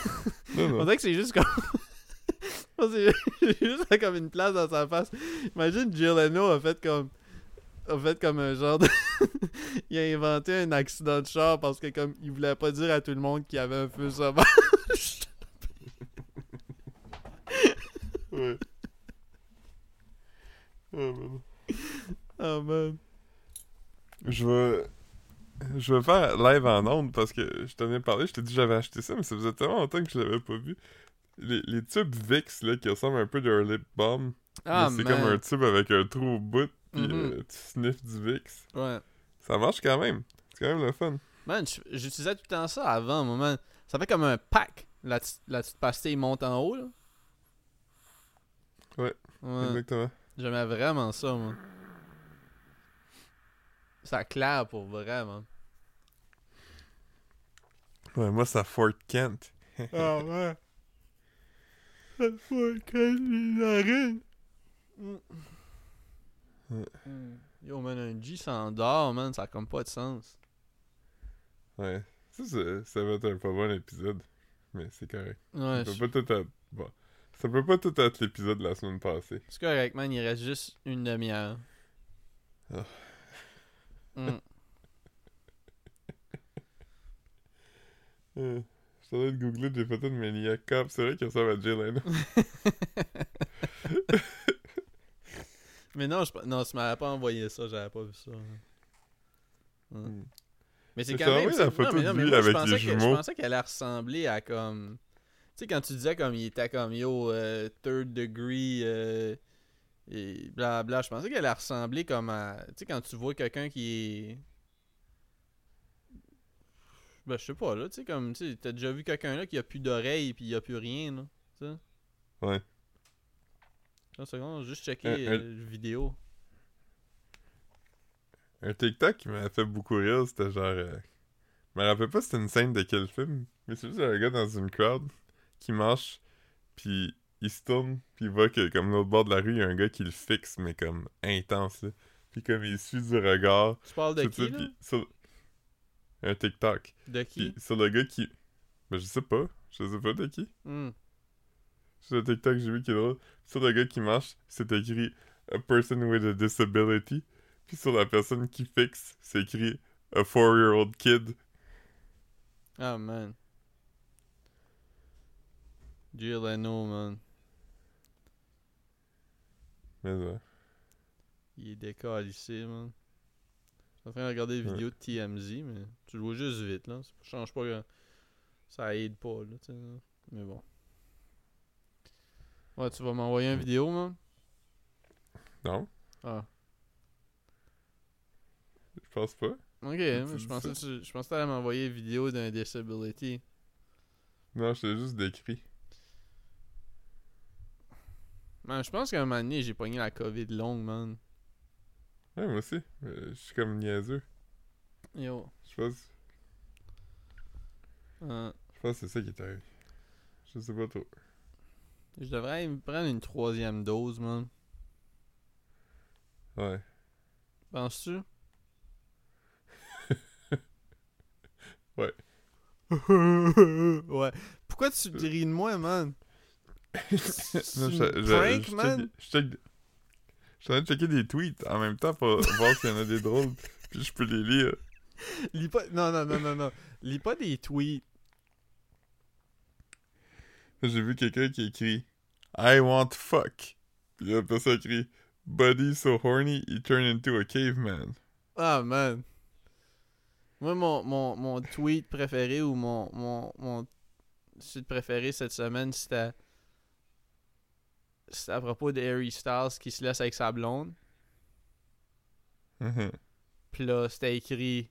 Non, <laughs> on dirait que c'est juste comme. c'est juste comme une place dans sa face. Imagine Jill Leno a fait comme. A fait comme un genre de. <laughs> il a inventé un accident de char parce que comme il voulait pas dire à tout le monde qu'il y avait un feu sauvage. <laughs> Ouais. Ah, man. oh man. Je vais. Je vais faire live en ondes parce que je t'en ai parlé, je t'ai dit que j'avais acheté ça, mais ça faisait tellement longtemps que je l'avais pas vu. Les, les tubes Vicks là, qui ressemblent un peu d'un lip balm. Ah mais c'est comme un tube avec un trou au bout, puis Mhm. euh, tu sniffes du Vicks. Ouais. Ça marche quand même. C'est quand même le fun. Man, j'utilisais tout le temps ça avant, moi, man. Ça fait comme un pack. La, petite- la petite pastille monte en haut, là. Ouais. Ouais. Exactement. J'aimais vraiment ça, moi. Ça claire pour vrai, man. Ouais, moi, c'est à Fort Kent. <laughs> Ah ouais. Ça fait quelle narine. Ouais. Yo, man, un G s'endort, man. Ça a comme pas de sens. Ouais. Ça, va être un pas bon épisode. Mais c'est correct. Ouais, ça je- peut pas tout être. Bon. Ça peut pas tout être l'épisode de la semaine passée. c'est correct, man. Il reste juste une demi-heure. Ah. Mm. <laughs> Euh, je suis en train de googler des photos de Maniac Cop. C'est vrai qu'il ressemble à Jay Leno. Mais non, je, non, tu m'avais pas envoyé ça, j'avais pas vu ça. Hmm. Mais c'est quand même. sais- la photo non, mais non, de mais lui moi, je avec pensais les que- Je jumeaux. pensais qu'elle ressembler à comme. Tu sais, quand tu disais comme il était comme yo, euh, third degree, euh, et blablabla, je pensais qu'elle ressembler comme à. Tu sais, quand tu vois quelqu'un qui est. Ben, je sais pas, là, tu sais, comme, tu sais, t'as déjà vu quelqu'un là qui a plus d'oreilles pis il a plus rien, là. Tu sais. Ouais. Une seconde, juste checker un- euh, la vidéo. Un TikTok qui m'a fait beaucoup rire, c'était genre. euh, Je me rappelle pas c'était une scène de quel film, mais c'est juste un gars dans une crowd qui marche, puis il se tourne, puis il voit que, comme l'autre bord de la rue, il y a un gars qui le fixe, mais comme intense, là. Puis comme il suit du regard, Tu parles de qui, ça, là? sur- Un TikTok. De qui? Puis sur le gars qui. Ben, je sais pas. Je sais pas de qui. Hmm. Sur le TikTok, j'ai vu qui est drôle. Sur le gars qui marche, c'est écrit A person with a disability. Puis sur la personne qui fixe, c'est écrit A four-year-old kid. Ah, man. Jay Leno, man. Mais ouais. Il est décalissé, man. Je suis en train de regarder des Ouais. vidéos de TMZ, mais tu le vois juste vite, là. Ça change pas grand... Ça aide pas, là, tu sais. là. Mais bon. Ouais, tu vas m'envoyer une vidéo, man? Non, Ah. je pense pas. Ok, je pensais, que tu- je pensais que t'allais m'envoyer une vidéo d'un disability. Non, je t'ai juste décrit. Man, je pense qu'à un moment donné, j'ai pogné la COVID longue, man. Ouais, moi aussi. Mais Je suis comme niaiseux. Yo. Je pense, Euh, je pense que c'est ça qui est arrivé. Je sais pas trop. Je devrais me prendre une troisième dose, man. Ouais. Penses-tu? <laughs> Ouais. <laughs> ouais. Pourquoi tu te ris de moi, man? <laughs> C'est Non, une je- je- prank, je man? check- Je check- je suis en train de checker des tweets en même temps pour voir s'il y en a des drôles, puis je peux les lire. Lis pas... Non, non, non, non, non. Lis pas des tweets. J'ai vu quelqu'un qui écrit I want fuck. Puis la personne écrit Buddy so horny he turned into a caveman. Ah, man. Moi, mon, mon, mon tweet préféré ou mon, mon, mon site préféré cette semaine, c'était... C'était à propos de Harry Styles qui se laisse avec sa blonde. Puis là, c'était écrit...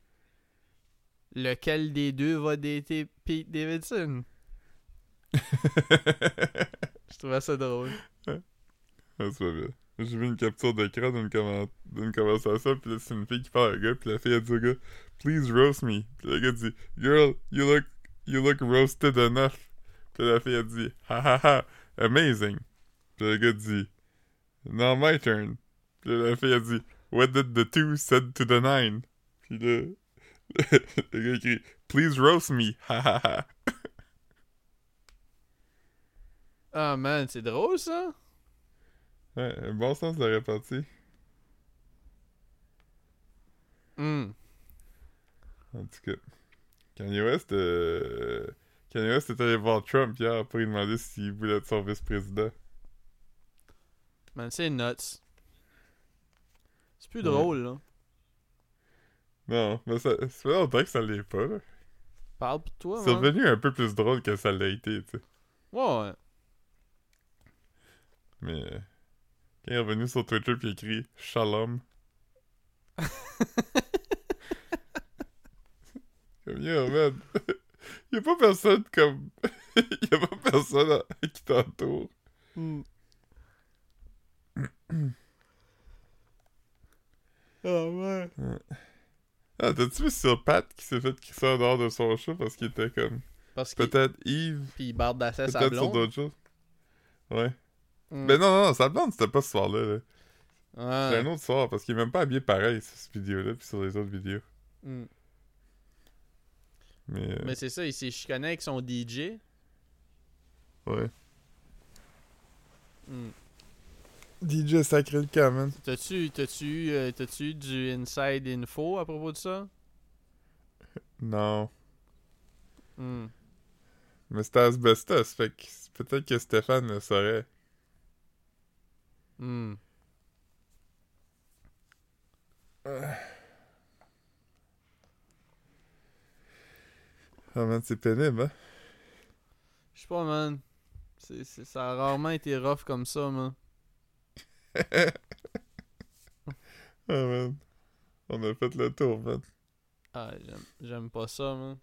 Lequel des deux va dater Pete Davidson? <laughs> Je trouvais ça drôle. Ah, c'est pas bien. J'ai vu une capture d'écran d'une commen- d'une conversation, puis là, c'est une fille qui parle à un gars, puis la fille a dit au gars, Please roast me. Puis le gars dit, Girl, you look, you look roasted enough. Puis la fille a dit, Ha ha ha, amazing. Puis le gars dit, Now my turn. Puis la fille a dit, What did the two said to the nine? Puis là, <laughs> le gars écrit, Please roast me, ha ha ha. Ah, man, c'est drôle, ça? Ouais, un bon sens de répartie. Hmm. En tout cas, Kanye West, euh, Kanye West est allé voir Trump hier pour lui demander s'il voulait être son vice-président. Man, c'est nuts. C'est plus Ouais. drôle, là. Non, mais ça, ça fait longtemps que ça l'est pas, là. Parle pour toi, C'est devenu un peu plus drôle que ça l'a été, tu sais. Ouais, ouais. Mais, euh, quand il est revenu sur Twitter puis il a écrit « Shalom <laughs> », comme « Yo, man, <laughs> y a pas personne comme... <laughs> y a pas personne à- qui t'entoure. Hmm. <clears throat> Ah ouais. Ah, t'as-tu vu sur Pat qui s'est fait crisser en dehors de son chat parce qu'il était comme... Parce que. Peut-être Yves, Puis il barre d'assez peut-être sur d'autres choses? Ouais. Hmm. Ben non, non, non, sa blonde, c'était pas ce soir-là. Là. Ouais. C'était un autre soir, parce qu'il est même pas habillé pareil sur cette vidéo-là, puis sur les autres vidéos. Hmm. Mais, euh, Mais c'est ça, il s'est chicané avec son DJ. ouais. Hmm. DJ sacré le camp, man. T'as-tu, t'as-tu, eu, euh, t'as-tu du inside info à propos de ça? Non. Hmm. Mais c'était asbestos, fait que c'est- peut-être que Stéphane le saurait. Hmm. Ah, man, c'est pénible, hein? Je sais pas, man. C'est, c'est- ça a rarement été rough comme ça, man. <laughs> Ah, man. On a fait le tour, man. Ah, j'aime, pas ça, man.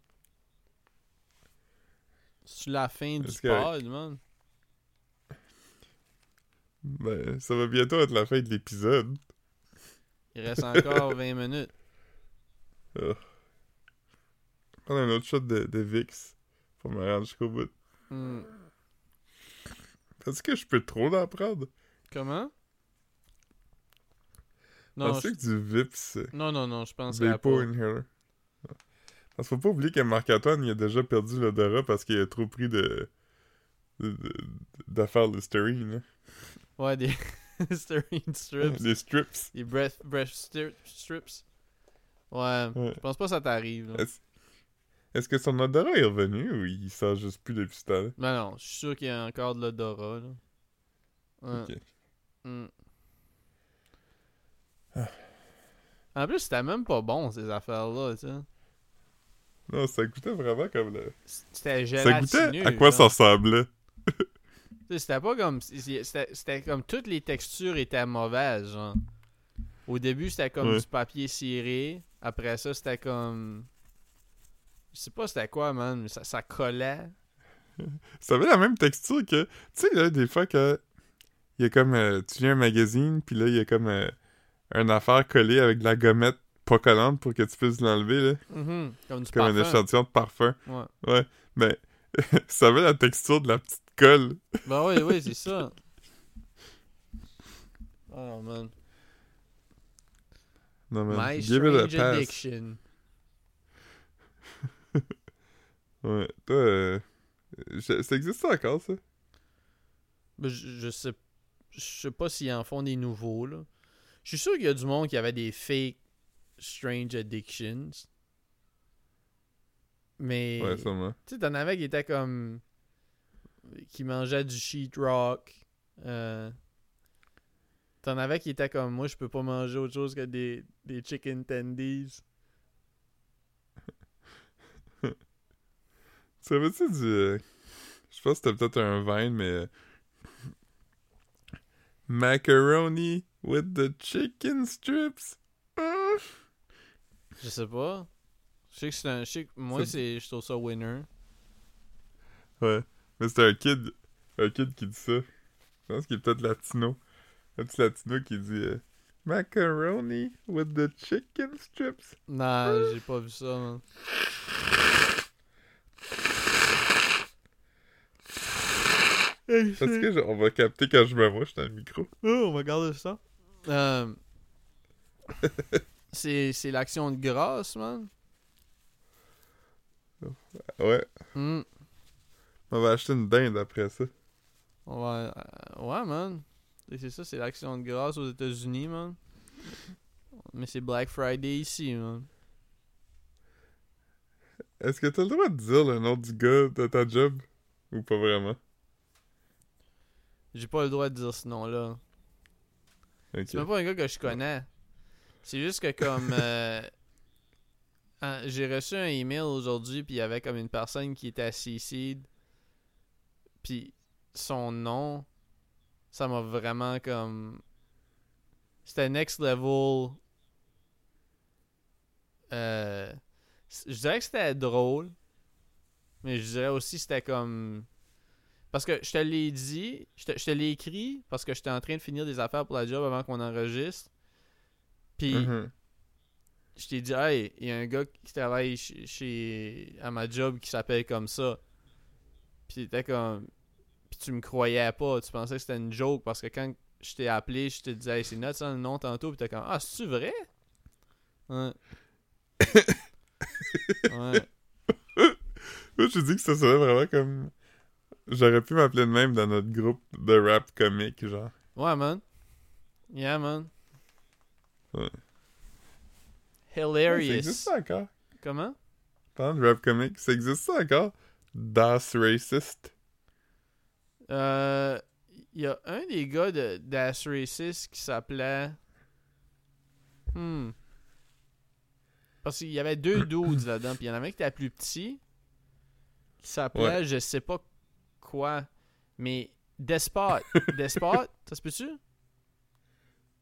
C'est la fin du pod, man. Ben, ça va bientôt être la fin de l'épisode. Il reste encore 20 minutes. Prendre un autre shot de, de VIX pour me rendre jusqu'au bout. Hmm. Est-ce que je peux trop en prendre? Comment? Non, je- que du VIPS, euh, non, non, non, je pense Vapor Inhaler? Parce qu'il faut pas oublier que Marc-Antoine, il a déjà perdu l'odorat parce qu'il a trop pris de... de- de- d'affaires Listerine. Ouais, des <laughs> Listerine strips. Des strips. Des breath, breath stri- strips. Ouais, Ouais. je pense pas que ça t'arrive. Est-ce que son odorat est revenu ou il sort juste plus depuis ce temps-là? Ben non, je suis sûr qu'il y a encore de l'odorat. Ouais. Ok. Hmm. Ah. En plus, c'était même pas bon, ces affaires-là, tu sais. Non, ça goûtait vraiment comme le... C'était Ça gélatineux. goûtait à quoi ça ressemblait. <laughs> C'était pas comme. C'était comme toutes les textures étaient mauvaises, genre. Au début, c'était comme Ouais. du papier ciré. Après ça, c'était comme. Je sais pas c'était quoi, man, mais ça, ça collait. <laughs> Ça avait la même texture que... Tu sais, là, des fois, que il y a comme... euh, tu lis un magazine, puis là, il y a comme euh, une affaire collée avec de la gommette pas collante pour que tu puisses l'enlever, là. Mhm, Comme du Comme un échantillon de parfum. Ouais. Ouais, mais <laughs> ça avait la texture de la petite colle. Ben oui, oui, c'est ça. <laughs> Oh man. Non, mais My give it a strange pass. addiction. <laughs> Ouais, toi, euh, je- ça existe encore, ça? Ben, je, je sais je sais pas s'ils en font des nouveaux là. Je suis sûr qu'il y a du monde qui avait des fake strange addictions. Mais Ouais, sûrement. tu sais t'en avais qui étaient comme qui mangeaient du sheetrock. Euh... T'en avais qui étaient comme moi je peux pas manger autre chose que des, des chicken tendies. <laughs> Tu savais-tu du... euh, je pense que c'était peut-être un vin, mais... euh, Macaroni with the chicken strips? Je sais pas. Je sais que c'est un. Je sais que moi c'est. Je trouve ça winner. Ouais, mais c'était un kid... Un kid qui dit ça. Je pense qu'il est peut-être latino. Un petit latino qui dit... euh, Macaroni with the chicken strips. Non, j'ai pas vu ça, man. Est-ce que je- on va capter quand je me mouche dans le micro? Oh, on va garder ça. Euh, <laughs> c'est c'est l'action de grâce, man. Ouais, Hmm. on va acheter une dinde après ça. On va, euh, ouais, man. C'est ça, c'est l'action de grâce aux États-Unis, man. Mais c'est Black Friday ici, man. Est-ce que t'as le droit de dire le nom du gars de ta job? Ou pas vraiment? J'ai pas le droit de dire ce nom-là. C'est même pas un gars que je connais. C'est juste que comme <laughs> euh, hein, j'ai reçu un email aujourd'hui puis il y avait comme une personne qui était à CC puis son nom ça m'a vraiment comme c'était next level euh, je dirais que c'était drôle mais je dirais aussi que c'était comme parce que je te l'ai dit, je te, je te l'ai écrit parce que j'étais en train de finir des affaires pour la job avant qu'on enregistre. Puis Mhm. Je t'ai dit, hey, il y a un gars qui travaille chez, chez- à ma job qui s'appelle comme ça. Puis t'étais comme. Puis tu me croyais pas, tu pensais que c'était une joke parce que quand je t'ai appelé, je te disais, hey, c'est notre le nom tantôt. Puis t'es comme, ah, c'est-tu vrai? Ouais. ouais. Moi, je dis que ça serait vraiment comme... J'aurais pu m'appeler de même dans notre groupe de rap comique, genre. Ouais, man. Yeah, man. Ouais. Ça Hilarious. existe ça encore? Comment? Parlant de rap comique, ça existe ça encore? Das Racist. Euh, Il y a un des gars de Das Racist qui s'appelait. Hmm. Parce qu'il y avait deux <clears throat> dudes là-dedans, puis il y en avait un qui était plus petit, qui s'appelait, Ouais. je sais pas quoi, mais Despot. <laughs> Despot, ça se peut-tu?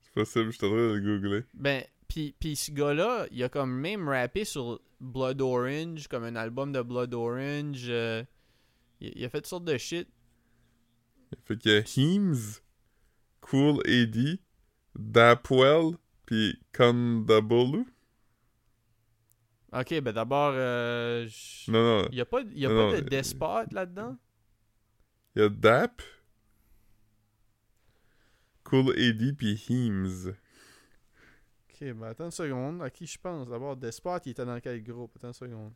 C'est possible, je suis en train de le googler. Ben, puis puis ce gars-là, il a comme même rappé sur Blood Orange, comme un album de Blood Orange. euh, Il, il a fait toutes sortes de shit. Fait qu'il y a Heems, Cool AD, Dapwell, puis Kondabolu. Ok, ben d'abord, euh, Non, non. il y a pas, il y a Non, pas de euh, despot là-dedans? Il y a Dap, Cool AD, puis Heems. Ok, ben attends une seconde. À qui je pense? D'abord, Despot, il était dans quel groupe? Attends une seconde.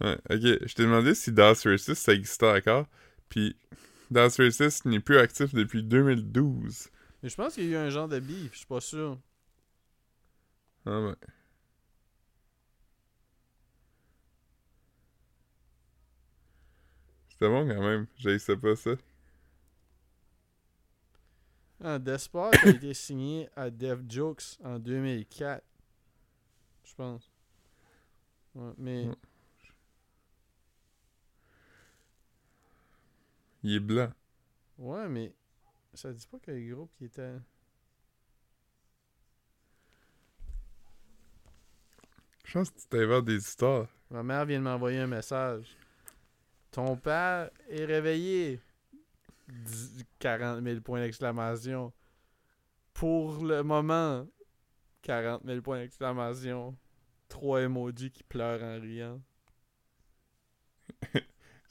Ouais, ok. Je t'ai demandé si Das Racist ça existait encore, puis Das Racist n'est plus actif depuis 2012. Mais je pense qu'il y a eu un genre de beef, je suis pas sûr. Ah ouais. C'était bon quand même, j'haïssais pas ça. Ah, Despot a été signé à Dev Jokes en 2004. Je pense. Ouais, mais. Ouais. Il est blanc. Ouais, mais. Ça dit pas quel groupe qui était. Je pense que tu t'inventes des histoires. Ma mère vient de m'envoyer un message. Ton père est réveillé. Dix- 40 000 points d'exclamation. Pour le moment, 40 000 points d'exclamation. Trois emojis qui pleurent en riant. <laughs>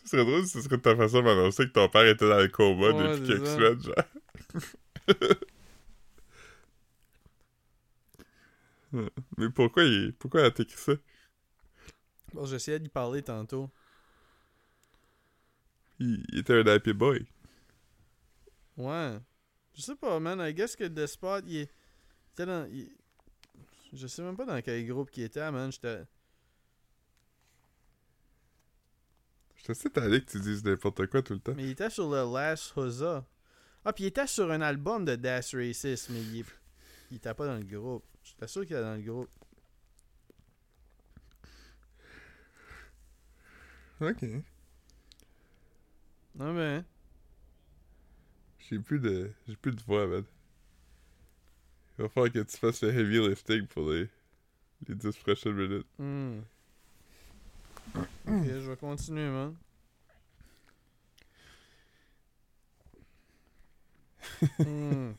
Ce serait drôle si ce serait ta façon de m'annoncer que ton père était dans le coma Ouais, depuis quelques ça. semaines, genre. <laughs> Mais pourquoi il pourquoi elle a écrit ça? Bon, j'essayais d'y parler tantôt. Il, il était un happy boy. Ouais. Je sais pas, man. I guess que Despot, il, est- était dans. il- Je sais même pas dans quel groupe il était, man. J'étais. Je te sais t'allais que tu dises n'importe quoi tout le temps. Mais il était sur le Last Huzzah. Ah, puis il était sur un album de Das Racist, mais il, est- il était pas dans le groupe. J'étais sûr qu'il était dans le groupe. Ok. Non, mais. J'ai plus de. J'ai plus de voix, man. Il va falloir que tu fasses le heavy lifting pour les. les 10 prochaines minutes. hmm. Ok, je vais continuer, man. Hmm.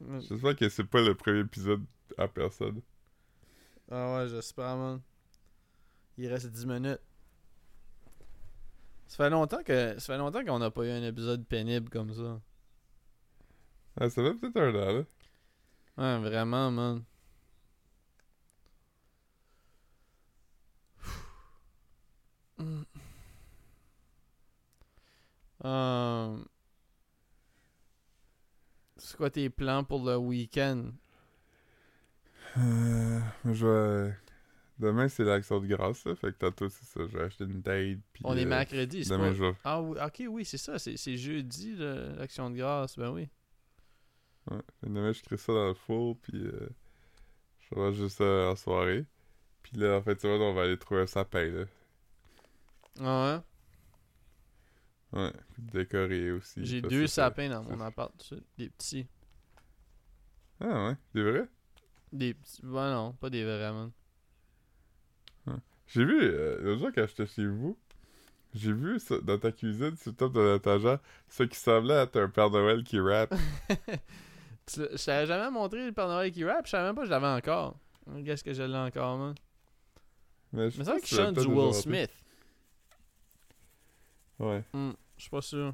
<laughs> J'espère que c'est pas le premier épisode à personne. Ah ouais, j'espère, man. Il reste 10 minutes. Ça fait longtemps que ça fait longtemps qu'on n'a pas eu un épisode pénible comme ça. Ah, ça fait peut-être un an, là. Ouais, vraiment, man. Euh, C'est quoi tes plans pour le week-end? Euh, je vais. Demain, c'est l'action de grâce, là. Fait que tantôt, c'est ça. Je vais acheter une date. Puis, On est euh, mercredi, c'est Demain, pas... je vais. Ah oui, ok, oui, c'est ça, c'est c'est jeudi, le- l'action de grâce, ben oui. Ouais. Fait que Demain, je crée ça dans le four. Puis, euh, je vais juste ça en soirée. Puis là, en fait, tu vois, on va aller trouver un sapin, là. Ah ouais? Ouais. Puis décorer aussi. J'ai deux ça- sapins dans mon ça- appart, tu sais, des petits. Ah, ouais. C'est vrai? Des petits, ben non, pas des vrais, man. J'ai vu, euh, l'autre jour quand j'étais chez vous, j'ai vu ça, dans ta cuisine, sur le top de l'étagère, ce qui semblait être un Père Noël qui rappe. <laughs> Je t'avais jamais montré le Père Noël qui rappe, je savais même pas que je l'avais encore. Qu'est-ce que je l'ai encore, man? Mais je pas qu'il chante du Will. Smith. Ouais. Hmm, je suis pas sûr.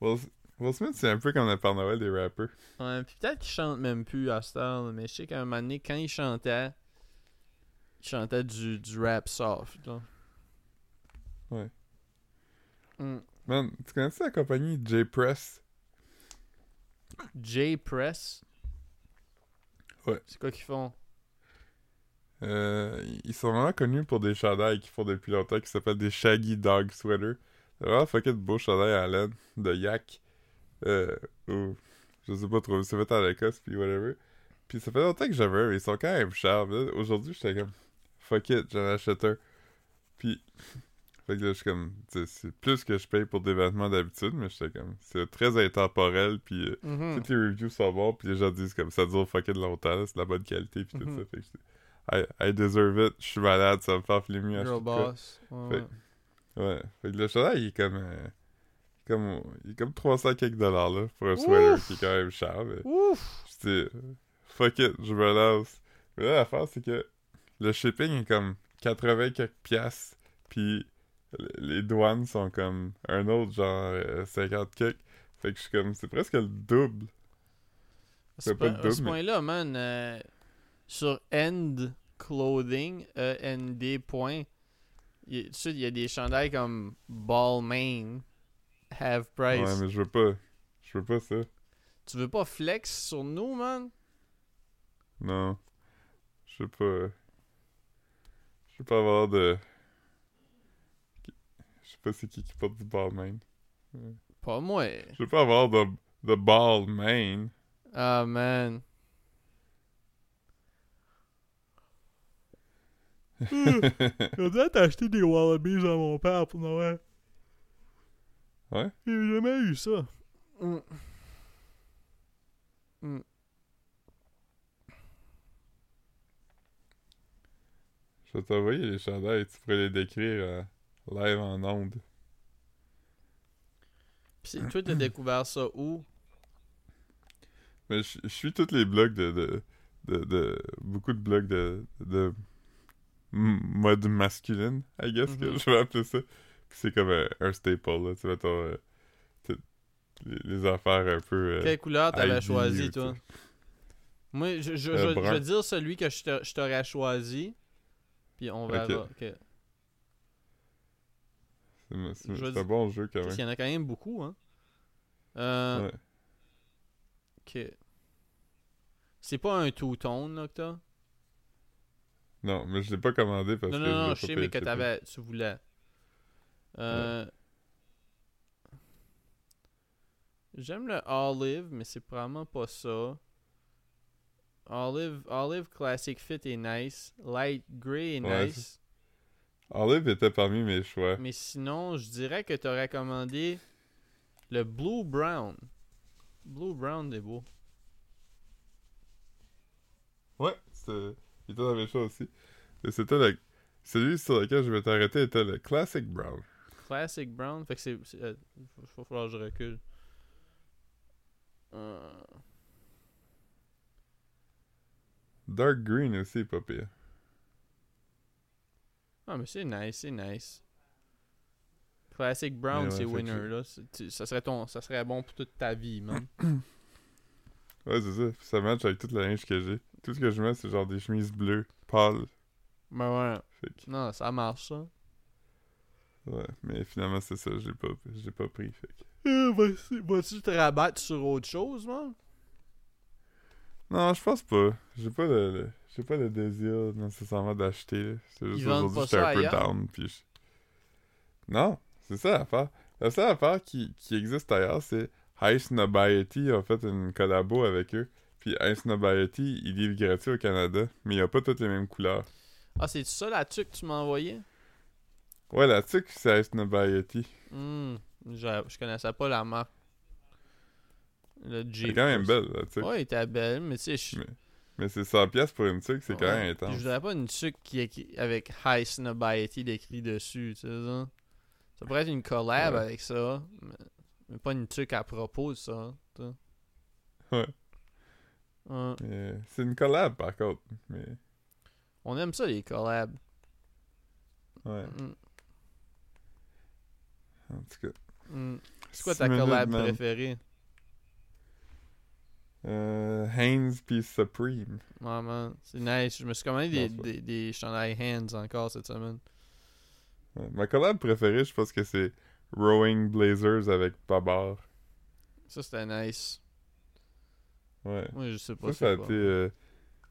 Will, Will Smith, c'est un peu comme le Père Noël des rappers. Ouais, puis peut-être qu'il chante même plus à cette heure, mais je sais qu'à un moment donné, quand il chantait, il chantait du, du rap soft, là. Ouais. Hmm. Man, tu connais la compagnie J-Press? J-Press? Ouais. C'est quoi qu'ils font? Euh, ils sont vraiment connus pour des chandails qu'ils font depuis longtemps qui s'appellent des Shaggy Dog Sweater. C'est vraiment fucking de beaux chandails à laine de yak. Euh, ou je sais pas trop, c'est fait en Lacoste puis whatever. Puis ça fait longtemps que j'avais un, mais ils sont quand même chers. Aujourd'hui, j'étais comme fuck it, j'en achète un. Puis <laughs> fait que là, je suis comme, c'est plus que je paye pour des vêtements d'habitude, mais j'étais comme, c'est très intemporel, puis euh, Mhm. toutes les reviews sont bons, puis les gens disent comme ça dure fucking longtemps, c'est de la bonne qualité, puis tout Mhm. ça. Fait que I, I deserve it, je suis malade, ça va me faire flimmer à Girl boss. Ouais. Fait- Ouais. Fait que le chandail, il est comme. euh, comme il est comme 300 quelques dollars, là, pour un sweater Ouf! qui est quand même cher, mais. Ouf! J'étais. Fuck it, je me lance. Mais là, l'affaire, c'est que le shipping est comme 80 quelques piastres, puis les douanes sont comme un autre, genre euh, 50 quelques. Fait que je suis comme, c'est presque le double. C'est pas pas, le à ce double, mais- point-là, man, euh, sur End Clothing, E-N-D point, tout de suite, il y a des chandails comme Balmain, Half Price. Ouais, mais je veux pas. Je veux pas ça. Tu veux pas flex sur nous, man? Non. Je veux pas. Je veux pas avoir de. Je sais pas c'est qui qui porte du ball main. Pas moi. Je veux pas avoir de, de ball main. Ah, man. On doit t'acheter des Wallabies à mon père pour Noël. Ouais? J'ai jamais eu ça. Je vais t'envoyer les chandails, tu pourrais les décrire euh, live en onde. Pis toi, t'as découvert ça où? Mais je, je suis tous les blogs de, de, de, de- Beaucoup de blogs de. de mode masculine, I guess que Mhm. je vais appeler ça. C'est comme un, un staple, là. Tu vois, ton, euh, les, les affaires un peu. euh, Quelle couleur t'avais choisi, toi? Moi, je, je, je- je brun. vais dire celui que je t'aurais choisi. Puis on verra. Ok. ok. C'est un bon jeu quand même. qu'il y en a quand même beaucoup, hein. Euh, Ouais. Ok. C'est pas un two-tone, là, que t'as? Non, mais je l'ai pas commandé parce Non, que non, non, je sais, mais que t'avais, tu voulais. Euh... J'aime le olive, mais c'est probablement pas ça. Olive, olive classic fit est nice. Light gray est Ouais, nice. Olive était parmi mes choix. Mais sinon, je dirais que t'aurais commandé le blue brown. Blue brown est beau. Ouais, c'était- il était dans mes choix aussi. C'était le... Celui sur lequel je vais t'arrêter était le Classic Brown. Classic brown. Fait que c'est. c'est- euh, faut- faut falloir que je recule. Euh, Dark Green aussi, pas pire. Ah, mais c'est nice, c'est nice. Classic Brown, ouais, c'est winner, là. Tu- Ça serait, ton, ça serait bon pour toute ta vie, man. <coughs> Ouais, c'est ça. Ça match avec toute la linge que j'ai. Tout ce que je mets, c'est genre des chemises bleues, pâles. ben ouais. Que, Non, ça marche, ça. ouais. Mais finalement, c'est ça. J'ai pas, j'ai pas pris. Fait que... Euh, vas-y, Vas-tu te rabattre sur autre chose, man? Non, je pense pas. J'ai pas le, le- j'ai pas le désir nécessairement d'acheter. C'est juste aujourd'hui, j'étais un peu down. Puis je- Non, c'est ça l'affaire. La seule affaire qui, qui existe ailleurs, c'est High Snobiety a fait une collabo avec eux. Puis High Snobiety, il livre gratuit au Canada, mais il a pas toutes les mêmes couleurs. Ah, c'est ça la tuque que tu m'as envoyé? Ouais, la tuque, c'est High Snobiety. Hmm, je, je connaissais pas la marque. Le. C'est quand même belle, la tuque. Ouais, elle était belle, mais tu sais, je Mais Mais c'est 100$ piastres pour une tuque, c'est quand même Puis intense. Je voudrais pas une tuque qui, qui- avec High Snobiety décrit dessus, tu sais ça. Ça pourrait être une collab Ouais. avec ça, mais, mais pas une tuque à propos de ça. tu sais. Ouais. Ouais. C'est une collab, par contre. Mais, On aime ça, les collabs. ouais, Mm, en tout cas. mm. C'est quoi ta collab préférée? Euh, Haynes puis Supreme. Ouais, man. C'est nice. Je me suis commandé des, des, des chandails encore cette semaine. Ouais. Ma collab préférée, je pense que c'est Rowing Blazers avec Babar. Ça, c'était nice. Ouais. Moi, je sais pas Ça, ça a c'est été... quoi. euh,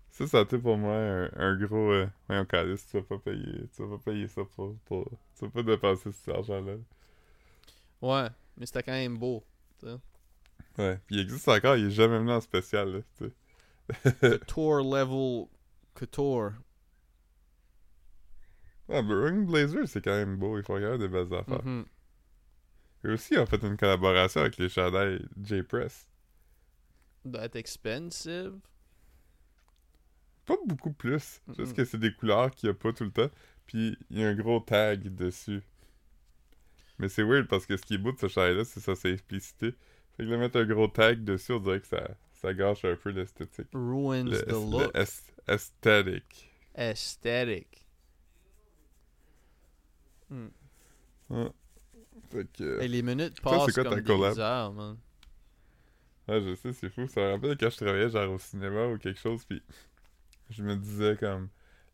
ça, ça a été pour moi un, un gros... Euh... Ouais, calice, tu vas pas payer... Tu vas pas payer ça pour... pour... Tu vas pas dépenser cet argent-là. Ouais, mais c'était quand même beau. Ouais. Il existe encore, il est jamais venu en spécial, là, tu sais. <laughs> Tour level couture. Ah, mais Rowing Blazers, c'est quand même beau. Ils font quand même des belles affaires. Eux aussi ont fait une collaboration avec les chandails J-Press. Être expensive. pas beaucoup plus. Juste que c'est des couleurs qu'il y a pas tout le temps. Puis il y a un gros tag dessus. Mais c'est weird parce que ce qui est beau de ce chandail-là, c'est sa simplicité. Fait que là, mettre un gros tag dessus, on dirait que ça, ça gâche un peu l'esthétique. Ruins Le, the le look. aesthetic. Aesthetic. Hmm. Fait que... Et les minutes passent quoi comme des man. Ouais, je sais, c'est fou. Ça me rappelle quand je travaillais genre au cinéma ou quelque chose, puis je me disais comme...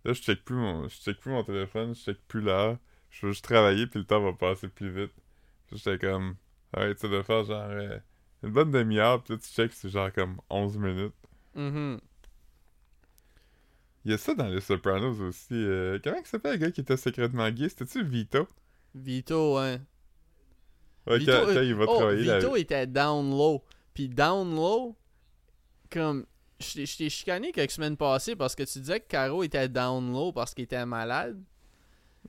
Là, je check plus mon, je check plus mon téléphone, je check plus l'heure. Je veux juste travailler, puis le temps va passer plus vite. J'étais comme... Ouais, tu dois faire genre... euh, une bonne demi-heure, puis là, tu check, c'est genre comme 11 minutes. Mhm. Il y a ça dans les Sopranos aussi. euh, comment il s'appelle le gars qui était secrètement gay? C'était-tu Vito? Vito, hein. Ouais, Vito, quand, quand il va oh, travailler là. Vito était down low. Puis down low, comme. Je t'ai- chicané quelques semaines passées parce que tu disais que Caro était down low parce qu'il était malade.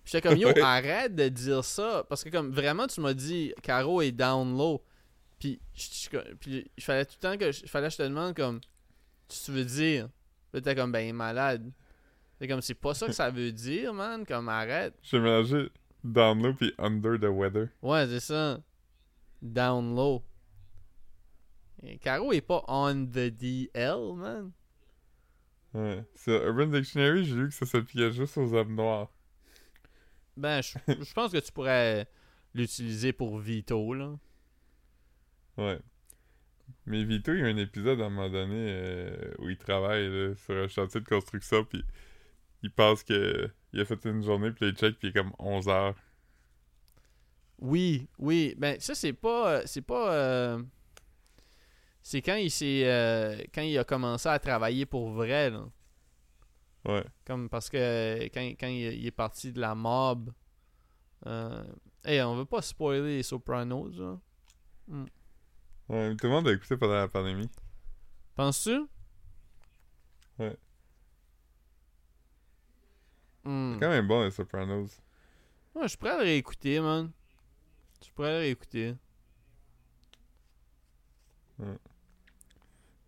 J'étais comme, yo, <laughs> arrête de dire ça. Parce que, comme, vraiment, tu m'as dit, Caro est down low. Puis, il fallait tout le temps que je, fallait que je te demande, comme, tu veux dire? T'es comme, ben, il est malade. C'est comme, c'est pas ça que ça veut dire, man. Comme, arrête. J'ai mélangé Down Low puis Under the Weather. Ouais, c'est ça. Down low. Et Caro est pas on the DL, man. Ouais. Sur Urban Dictionary, j'ai lu que ça s'appliquait juste aux hommes noirs. Ben, je pense que tu pourrais l'utiliser pour Vito, là. Ouais. Mais Vito, il y a un épisode à un moment donné euh, où il travaille là, sur un chantier de construction, puis il pense que il a fait une journée, puis il check, puis il est comme 11 heures. Oui, oui. Ben, ça, c'est pas. euh, C'est pas. euh, C'est quand il s'est. euh, Quand il a commencé à travailler pour vrai, là. Ouais. Comme parce que quand, quand il, est parti de la mob. Euh... Hey, on veut pas spoiler les Sopranos, là. Ouais, mais tout le monde a écouté pendant la pandémie. Penses-tu? Ouais. Hmm. C'est quand même bon, les Sopranos. Ouais, je pourrais le réécouter, man. Je pourrais le réécouter.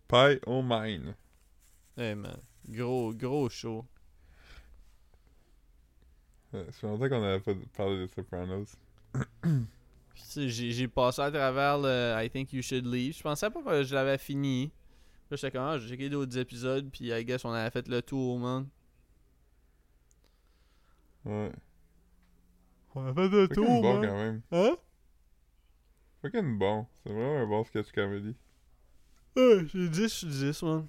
Pie au mine. Hey, man. Gros, gros show. Ouais, ça fait longtemps qu'on n'avait pas parlé des Sopranos. <clears throat> J'ai passé à travers le I Think You Should Leave. Je pensais pas que je l'avais fini. Là, j'étais comme, ah, j'ai checké d'autres épisodes, puis I guess on avait fait le tour, man. Ouais. On a fait le C'est quand même bon quand même. Hein? Même bon. C'est vraiment un bon sketch comedy. Ouais, j'ai 10 sur 10, man.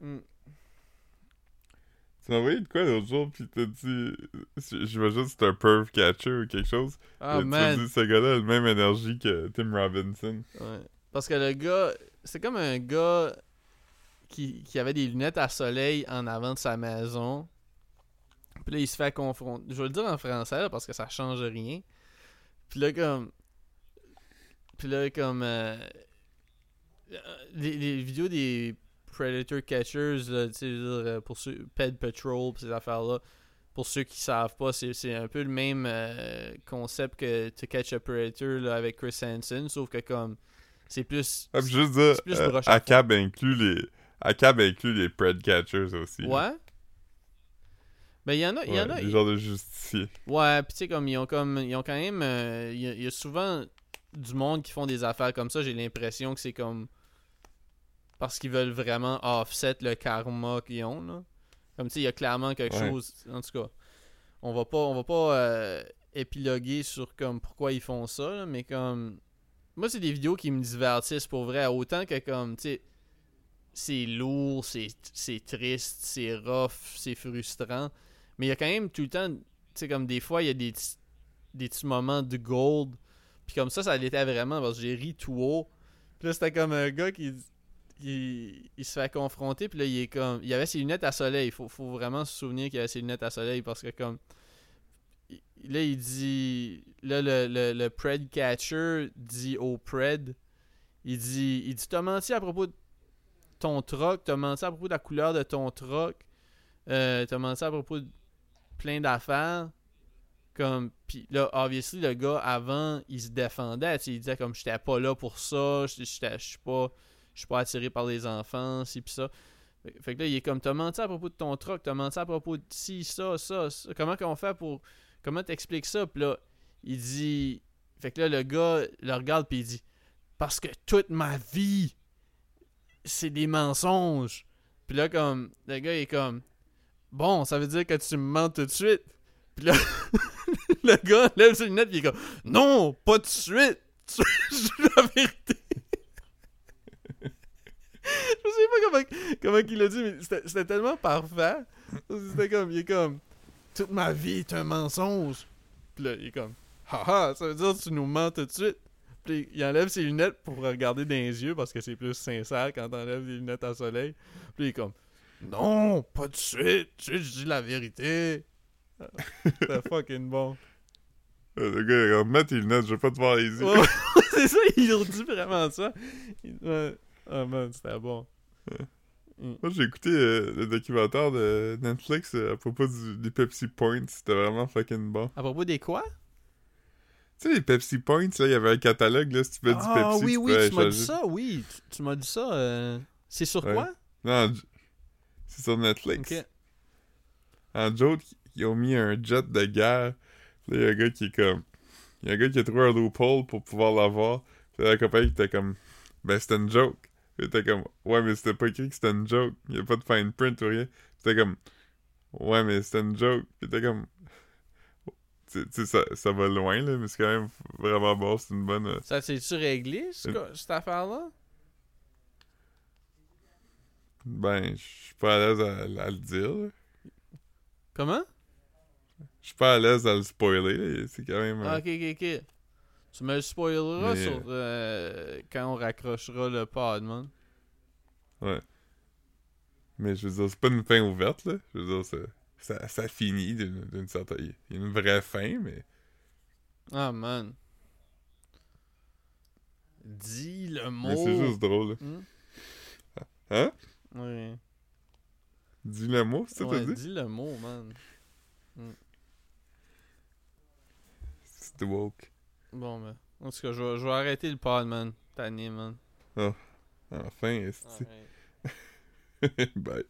Hmm. Tu m'as envoyé de quoi l'autre jour, pis t'as dit. J'imagine que c'est un perv catcher ou quelque chose. Ah, Et tu man. dit ce gars-là a la même énergie que Tim Robinson. Ouais. Parce que le gars, c'est comme un gars qui, qui avait des lunettes à soleil en avant de sa maison. Puis là, il se fait confronter. Je vais le dire en français là, parce que ça change rien. Puis là, comme. Puis là, comme. euh, les, les vidéos des Predator Catchers, là, tu sais, je veux dire, euh, pour ceux. Ped Patrol, ces affaires-là. Pour ceux qui savent pas, c'est un peu le même euh, concept que To Catch a Predator là, avec Chris Hansen, sauf que comme. C'est plus. Ah, juste dire, plus euh, ACAB inclut les. ACAB inclut les Pred Catchers aussi. Ouais. Ben, il y en a. Il y en a des genres de justiciers. Ouais, pis tu sais, comme ils ont comme. Ils ont quand même. euh, y, il y a souvent du monde qui font des affaires comme ça. J'ai l'impression que c'est comme. Parce qu'ils veulent vraiment offset le karma qu'ils ont, là. Comme tu sais, il y a clairement quelque Ouais. chose. En tout cas, on va pas, on va pas euh, épiloguer sur comme pourquoi ils font ça, là, mais comme. Moi, c'est des vidéos qui me divertissent pour vrai. Autant que comme, tu sais. C'est lourd, c'est c'est triste, c'est rough, c'est frustrant. Mais il y a quand même tout le temps, tu sais, comme des fois, il y a des, petits- des petits moments de gold. Puis comme ça, ça l'était vraiment parce que j'ai ri tout haut. Puis là, c'était comme un gars qui, il se fait confronter. Puis là, il est comme. Il avait ses lunettes à soleil. Il faut, faut vraiment se souvenir qu'il avait ses lunettes à soleil parce que comme. Là, il dit. Là, le, le, le Pred Catcher dit au Pred. Il dit. Il dit T'as menti à propos de ton truck. T'as menti à propos de la couleur de ton truck. Euh, t'as menti à propos de plein d'affaires. Comme, là, obviously, le gars, avant, il se défendait. Il disait comme, j'étais pas là pour ça, je suis pas, je suis pas attiré par les enfants, ci pis ça. Fait, que là, il est comme, t'as menti à propos de ton truck, t'as menti à propos de ci, ça, ça, ça. Comment qu'on fait pour. Comment t'expliques ça? Puis là, il dit. Fait que là, le gars le regarde, puis il dit, parce que toute ma vie, c'est des mensonges. Puis là, comme, le gars il est comme, bon, ça veut dire que tu me mens tout de suite. Puis là, <laughs> le gars lève ses lunettes, puis il est comme, non, pas tout de suite. <laughs> Je dis la vérité. Je sais pas comment, comment il l'a dit, mais c'était tellement parfait. C'était comme, il est comme, toute ma vie est un mensonge. Puis là, il est comme, haha, ça veut dire que tu nous mens tout de suite. Puis il enlève ses lunettes pour regarder dans les yeux parce que c'est plus sincère quand t'enlèves des lunettes à soleil. Puis il est comme, non, pas tout de suite, tu sais, je dis la vérité. C'était <laughs> fucking bon. Le gars, il mets tes lunettes, je veux pas te voir les yeux. <laughs> C'est ça, il redit vraiment ça. Il-. Oh man, c'était bon. Moi, j'ai écouté euh, le documentaire de Netflix euh, à propos du- des Pepsi Points. C'était vraiment fucking bon. À propos des quoi? Tu sais, les Pepsi Points, là, il y avait un catalogue, là, si tu veux du ah Pepsi, oui, tu oui, peux tu m'as dit ça, oui. Tu, tu m'as dit ça. euh, C'est sur Ouais. quoi? Non, c'est sur Netflix. Ok. En joke, ils ont mis un jet de guerre. Là, il y a un gars qui est comme... Il y a un gars qui a trouvé un loophole pour pouvoir l'avoir. Puis la compagnie était comme... Ben, c'était une joke. Était comme... Ouais, mais c'était pas écrit que c'était une joke. Il y a pas de fine print ou rien. Puis c'était comme... Ouais, mais c'était une joke. Puis il était comme... Tu sais, ça, ça va loin, là, mais c'est quand même vraiment bon. C'est une bonne... euh, Ça s'est-tu réglé, ce Euh. cette affaire-là? Ben, je suis pas à l'aise à, à le dire, là. Comment? Je suis pas à l'aise à le spoiler. C'est quand même... Ah, euh, ok, ok, ok. Tu me le spoileras Mais, sur, euh, quand on raccrochera le pod, man. Mais je veux dire, c'est pas une fin ouverte, là. Je veux dire, ça, ça, ça finit d'une d'une certaine... Il y a une vraie fin, mais... Ah, man. Dis le mot. Mais c'est juste drôle, là. Hmm? Hein? Ouais. Dis le mot, c'est ça que Ouais, dit? dis le mot, man. C'est woke. Bon, ben. En tout cas, je vais, je vais arrêter le pod, man. Tanné, man. Enfin, est. <laughs> Bye.